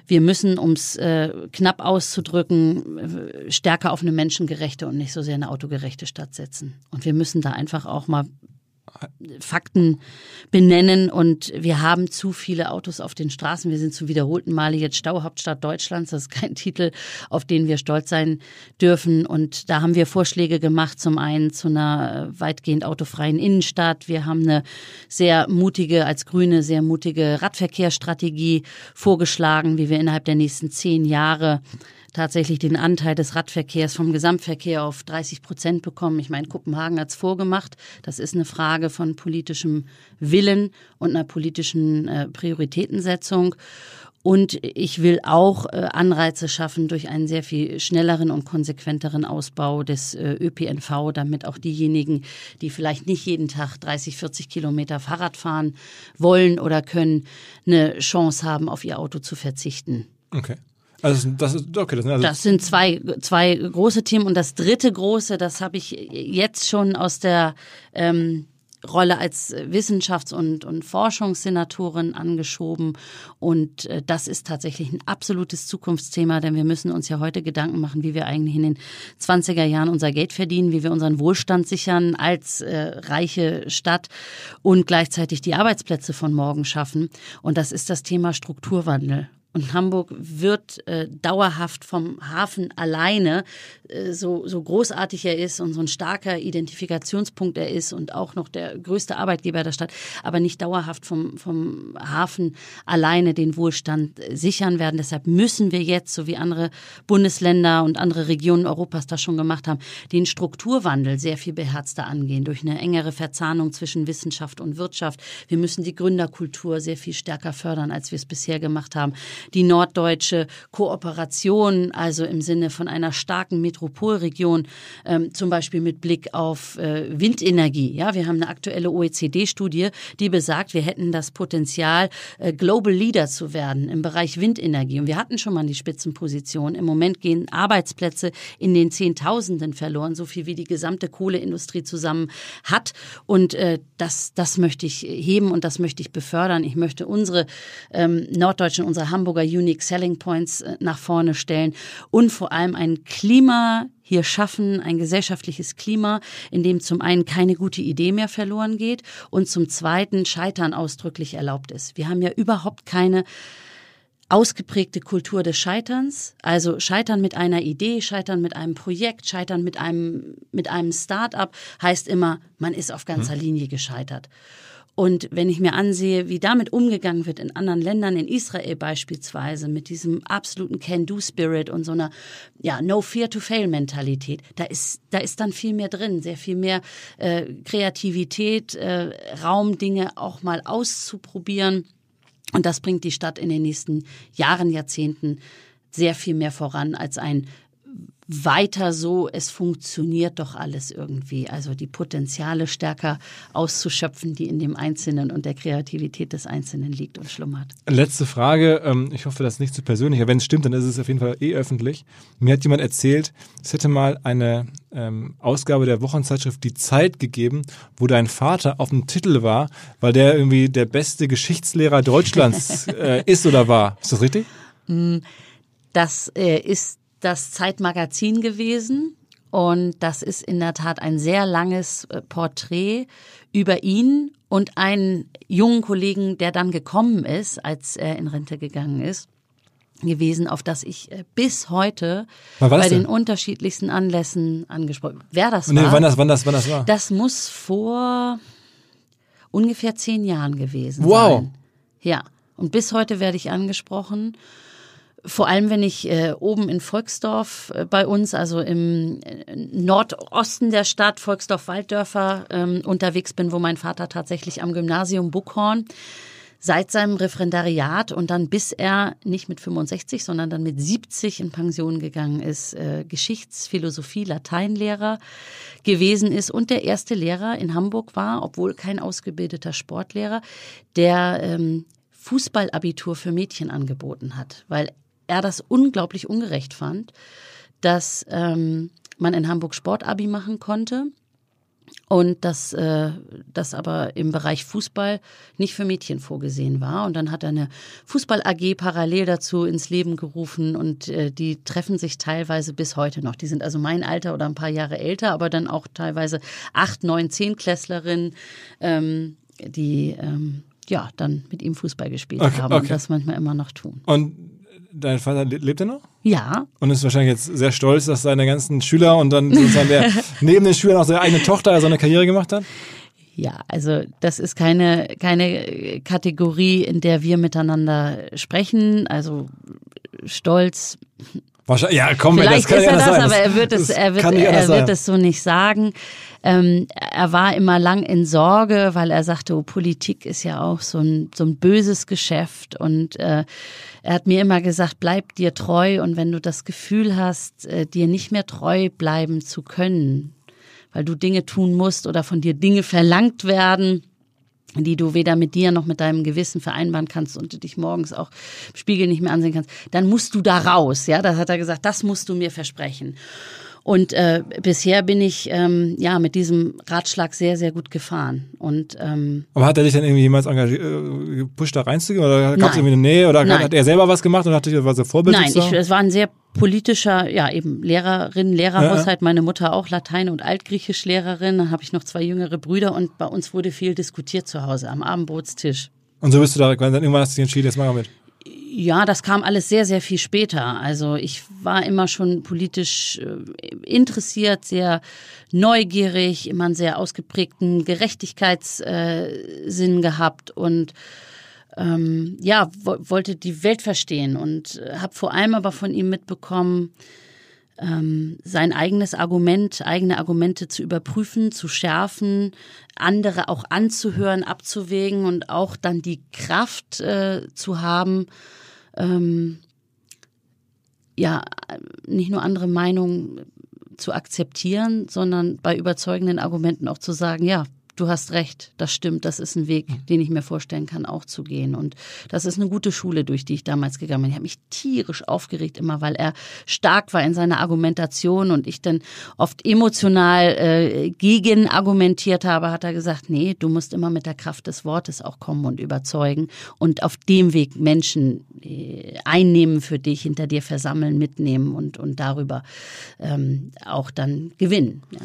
wir müssen, um es äh, knapp auszudrücken, äh, stärker auf eine menschengerechte und nicht so sehr eine autogerechte Stadt setzen. Und wir müssen da einfach auch mal Fakten benennen und wir haben zu viele Autos auf den Straßen. Wir sind zu wiederholten Male jetzt Stauhauptstadt Deutschlands. Das ist kein Titel, auf den wir stolz sein dürfen. Und da haben wir Vorschläge gemacht, zum einen zu einer äh, weitgehend autofreien Innenstadt. Wir haben eine sehr mutige, als Grüne sehr mutige Radverkehrsstrategie vorgeschlagen, wie wir innerhalb der nächsten zehn Jahre tatsächlich den Anteil des Radverkehrs vom Gesamtverkehr auf 30 Prozent bekommen. Ich meine, Kopenhagen hat's vorgemacht. Das ist eine Frage von politischem Willen und einer politischen äh, Prioritätensetzung. Und ich will auch äh, Anreize schaffen durch einen sehr viel schnelleren und konsequenteren Ausbau des äh, ÖPNV, damit auch diejenigen, die vielleicht nicht jeden Tag 30, 40 Kilometer Fahrrad fahren wollen oder können, eine Chance haben, auf ihr Auto zu verzichten. Okay. Also das ist okay, das sind also Das sind zwei, zwei große Themen. Und das dritte große, das habe ich jetzt schon aus der ähm, Rolle als Wissenschafts- und, und Forschungssenatorin angeschoben. Und äh, das ist tatsächlich ein absolutes Zukunftsthema, denn wir müssen uns ja heute Gedanken machen, wie wir eigentlich in den 20er Jahren unser Geld verdienen, wie wir unseren Wohlstand sichern als äh, reiche Stadt und gleichzeitig die Arbeitsplätze von morgen schaffen. Und das ist das Thema Strukturwandel. Und Hamburg wird äh, dauerhaft vom Hafen alleine, äh, so, so großartig er ist und so ein starker Identifikationspunkt er ist und auch noch der größte Arbeitgeber der Stadt, aber nicht dauerhaft vom, vom Hafen alleine den Wohlstand äh, sichern werden. Deshalb müssen wir jetzt, so wie andere Bundesländer und andere Regionen Europas das schon gemacht haben, den Strukturwandel sehr viel beherzter angehen, durch eine engere Verzahnung zwischen Wissenschaft und Wirtschaft. Wir müssen die Gründerkultur sehr viel stärker fördern, als wir es bisher gemacht haben. Die norddeutsche Kooperation, also im Sinne von einer starken Metropolregion, ähm, zum Beispiel mit Blick auf äh, Windenergie. Ja, wir haben eine aktuelle OECD-Studie, die besagt, wir hätten das Potenzial, äh, Global Leader zu werden im Bereich Windenergie. Und wir hatten schon mal die Spitzenposition. Im Moment gehen Arbeitsplätze in den Zehntausenden verloren, so viel wie die gesamte Kohleindustrie zusammen hat. Und äh, das, das möchte ich heben und das möchte ich befördern. Ich möchte unsere ähm, norddeutschen, unsere Hamburger Unique Selling Points äh, nach vorne stellen und vor allem ein Klima hier schaffen, ein gesellschaftliches Klima, in dem zum einen keine gute Idee mehr verloren geht und zum zweiten Scheitern ausdrücklich erlaubt ist. Wir haben ja überhaupt keine ausgeprägte Kultur des Scheiterns, also Scheitern mit einer Idee, Scheitern mit einem Projekt, Scheitern mit einem mit einem Start-up heißt immer, man ist auf ganzer Linie gescheitert. Und wenn ich mir ansehe, wie damit umgegangen wird in anderen Ländern, in Israel beispielsweise, mit diesem absoluten Can-Do-Spirit und so einer ja, No-Fear-to-Fail-Mentalität, da ist, da ist dann viel mehr drin, sehr viel mehr äh, Kreativität, äh, Raum, Dinge auch mal auszuprobieren. Und das bringt die Stadt in den nächsten Jahren, Jahrzehnten sehr viel mehr voran als ein weiter so, es funktioniert doch alles irgendwie. Also die Potenziale stärker auszuschöpfen, die in dem Einzelnen und der Kreativität des Einzelnen liegt und schlummert. Letzte Frage. ähm, Ich hoffe, das ist nicht zu persönlich. Aber wenn es stimmt, dann ist es auf jeden Fall eh öffentlich. Mir hat jemand erzählt, es hätte mal eine ähm, Ausgabe der Wochenzeitschrift Die Zeit gegeben, wo dein Vater auf dem Titel war, weil der irgendwie der beste Geschichtslehrer Deutschlands äh, ist oder war. Ist das richtig? Das äh, ist das Zeitmagazin gewesen. Und das ist in der Tat ein sehr langes äh, Porträt über ihn und einen jungen Kollegen, der dann gekommen ist, als er in Rente gegangen ist, gewesen, auf das ich äh, bis heute bei den unterschiedlichsten Anlässen angesprochen. Wer das Nee, war? wann das, wann das, wann das war? Das muss vor ungefähr zehn Jahren gewesen Wow. sein. Ja. Und bis heute werde ich angesprochen. Vor allem, wenn ich äh, oben in Volksdorf äh, bei uns, also im äh, Nordosten der Stadt, Volksdorf-Walddörfer, ähm, unterwegs bin, wo mein Vater tatsächlich am Gymnasium Buckhorn seit seinem Referendariat und dann bis er nicht mit 65, sondern dann mit 70 in Pension gegangen ist, äh, Geschichtsphilosophie, Lateinlehrer gewesen ist und der erste Lehrer in Hamburg war, obwohl kein ausgebildeter Sportlehrer, der ähm, Fußballabitur für Mädchen angeboten hat, weil er das unglaublich ungerecht fand, dass ähm, man in Hamburg Sportabi machen konnte und dass äh, das aber im Bereich Fußball nicht für Mädchen vorgesehen war. Und dann hat er eine Fußball-AG parallel dazu ins Leben gerufen und äh, die treffen sich teilweise bis heute noch. Die sind also mein Alter oder ein paar Jahre älter, aber dann auch teilweise acht, neun, zehn Klässlerinnen, ähm, die ähm, ja dann mit ihm Fußball gespielt Okay, haben und okay. das manchmal immer noch tun. Und dein Vater le- lebt er noch? Ja, Und ist wahrscheinlich jetzt sehr stolz, dass seine ganzen Schüler und dann sozusagen der neben den Schülern auch seine eigene Tochter so eine Karriere gemacht hat? Ja, also das ist keine, keine Kategorie, in der wir miteinander sprechen. Also Stolz. Wahrscheinlich, ja, komm, das Vielleicht kann ist er das, sein. aber er wird es, das er wird, er wird es so nicht sagen. Ähm, er war immer lang in Sorge, weil er sagte, oh, Politik ist ja auch so ein, so ein böses Geschäft. Und äh, er hat mir immer gesagt, bleib dir treu. Und wenn du das Gefühl hast, äh, dir nicht mehr treu bleiben zu können, weil du Dinge tun musst oder von dir Dinge verlangt werden, die du weder mit dir noch mit deinem Gewissen vereinbaren kannst und du dich morgens auch im Spiegel nicht mehr ansehen kannst, dann musst du da raus. Ja, das hat er gesagt, das musst du mir versprechen. Und äh, bisher bin ich ähm, ja mit diesem Ratschlag sehr, sehr gut gefahren. Und ähm, Aber hat er dich dann irgendwie jemals engagiert, äh, gepusht, da reinzugehen? Oder gab es irgendwie eine Nähe? Oder Nein. hat er selber was gemacht und hat dich was Vorbild nein, ich, es war ein sehr politischer, ja eben Lehrerin, Lehrerhaushalt. Meine Mutter auch Latein- und Altgriechischlehrerin. Dann habe ich noch zwei jüngere Brüder und bei uns wurde viel diskutiert zu Hause am Abendbrotstisch. Und so bist du da, dann irgendwann hast du dich entschieden, jetzt mach mal mit. Ja, das kam alles sehr, sehr viel später. Also ich war immer schon politisch äh, interessiert, sehr neugierig, immer einen sehr ausgeprägten Gerechtigkeitssinn äh, gehabt und ähm, ja, wo, wollte die Welt verstehen und äh, habe vor allem aber von ihm mitbekommen, ähm, sein eigenes Argument, eigene Argumente zu überprüfen, zu schärfen, andere auch anzuhören, abzuwägen und auch dann die Kraft äh, zu haben, ähm, ja, nicht nur andere Meinungen zu akzeptieren, sondern bei überzeugenden Argumenten auch zu sagen, ja, du hast recht, das stimmt, das ist ein Weg, den ich mir vorstellen kann, auch zu gehen. Und das ist eine gute Schule, durch die ich damals gegangen bin. Ich habe mich tierisch aufgeregt immer, weil er stark war in seiner Argumentation und ich dann oft emotional äh, gegen argumentiert habe, hat er gesagt, nee, du musst immer mit der Kraft des Wortes auch kommen und überzeugen und auf dem Weg Menschen äh, einnehmen für dich, hinter dir versammeln, mitnehmen und, und darüber ähm, auch dann gewinnen. Ja.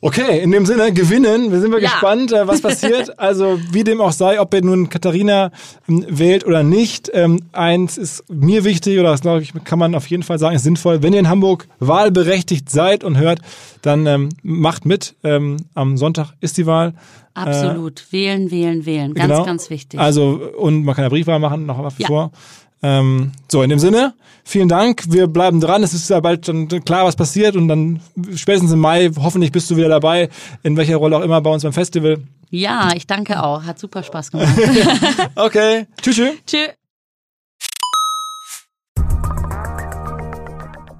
Okay, in dem Sinne, gewinnen. Wir sind wir ja. gespannt, äh, was passiert. Also, wie dem auch sei, ob ihr nun Katharina ähm, wählt oder nicht. Ähm, eins ist mir wichtig, oder das glaube ich, kann man auf jeden Fall sagen, ist sinnvoll. Wenn ihr in Hamburg wahlberechtigt seid und hört, dann ähm, macht mit. Ähm, am Sonntag ist die Wahl. Absolut. Äh, wählen, wählen, wählen. Ganz, genau. ganz wichtig. Also, und man kann ja Briefwahl machen, noch was ja. vor. Ähm, so, in dem Sinne, vielen Dank. Wir bleiben dran. Es ist ja bald dann klar, was passiert. Und dann spätestens im Mai, hoffentlich bist du wieder dabei, in welcher Rolle auch immer bei uns beim Festival. Ja, ich danke auch. Hat super Spaß gemacht. okay. Tschüss. Tschüss. Tschüss.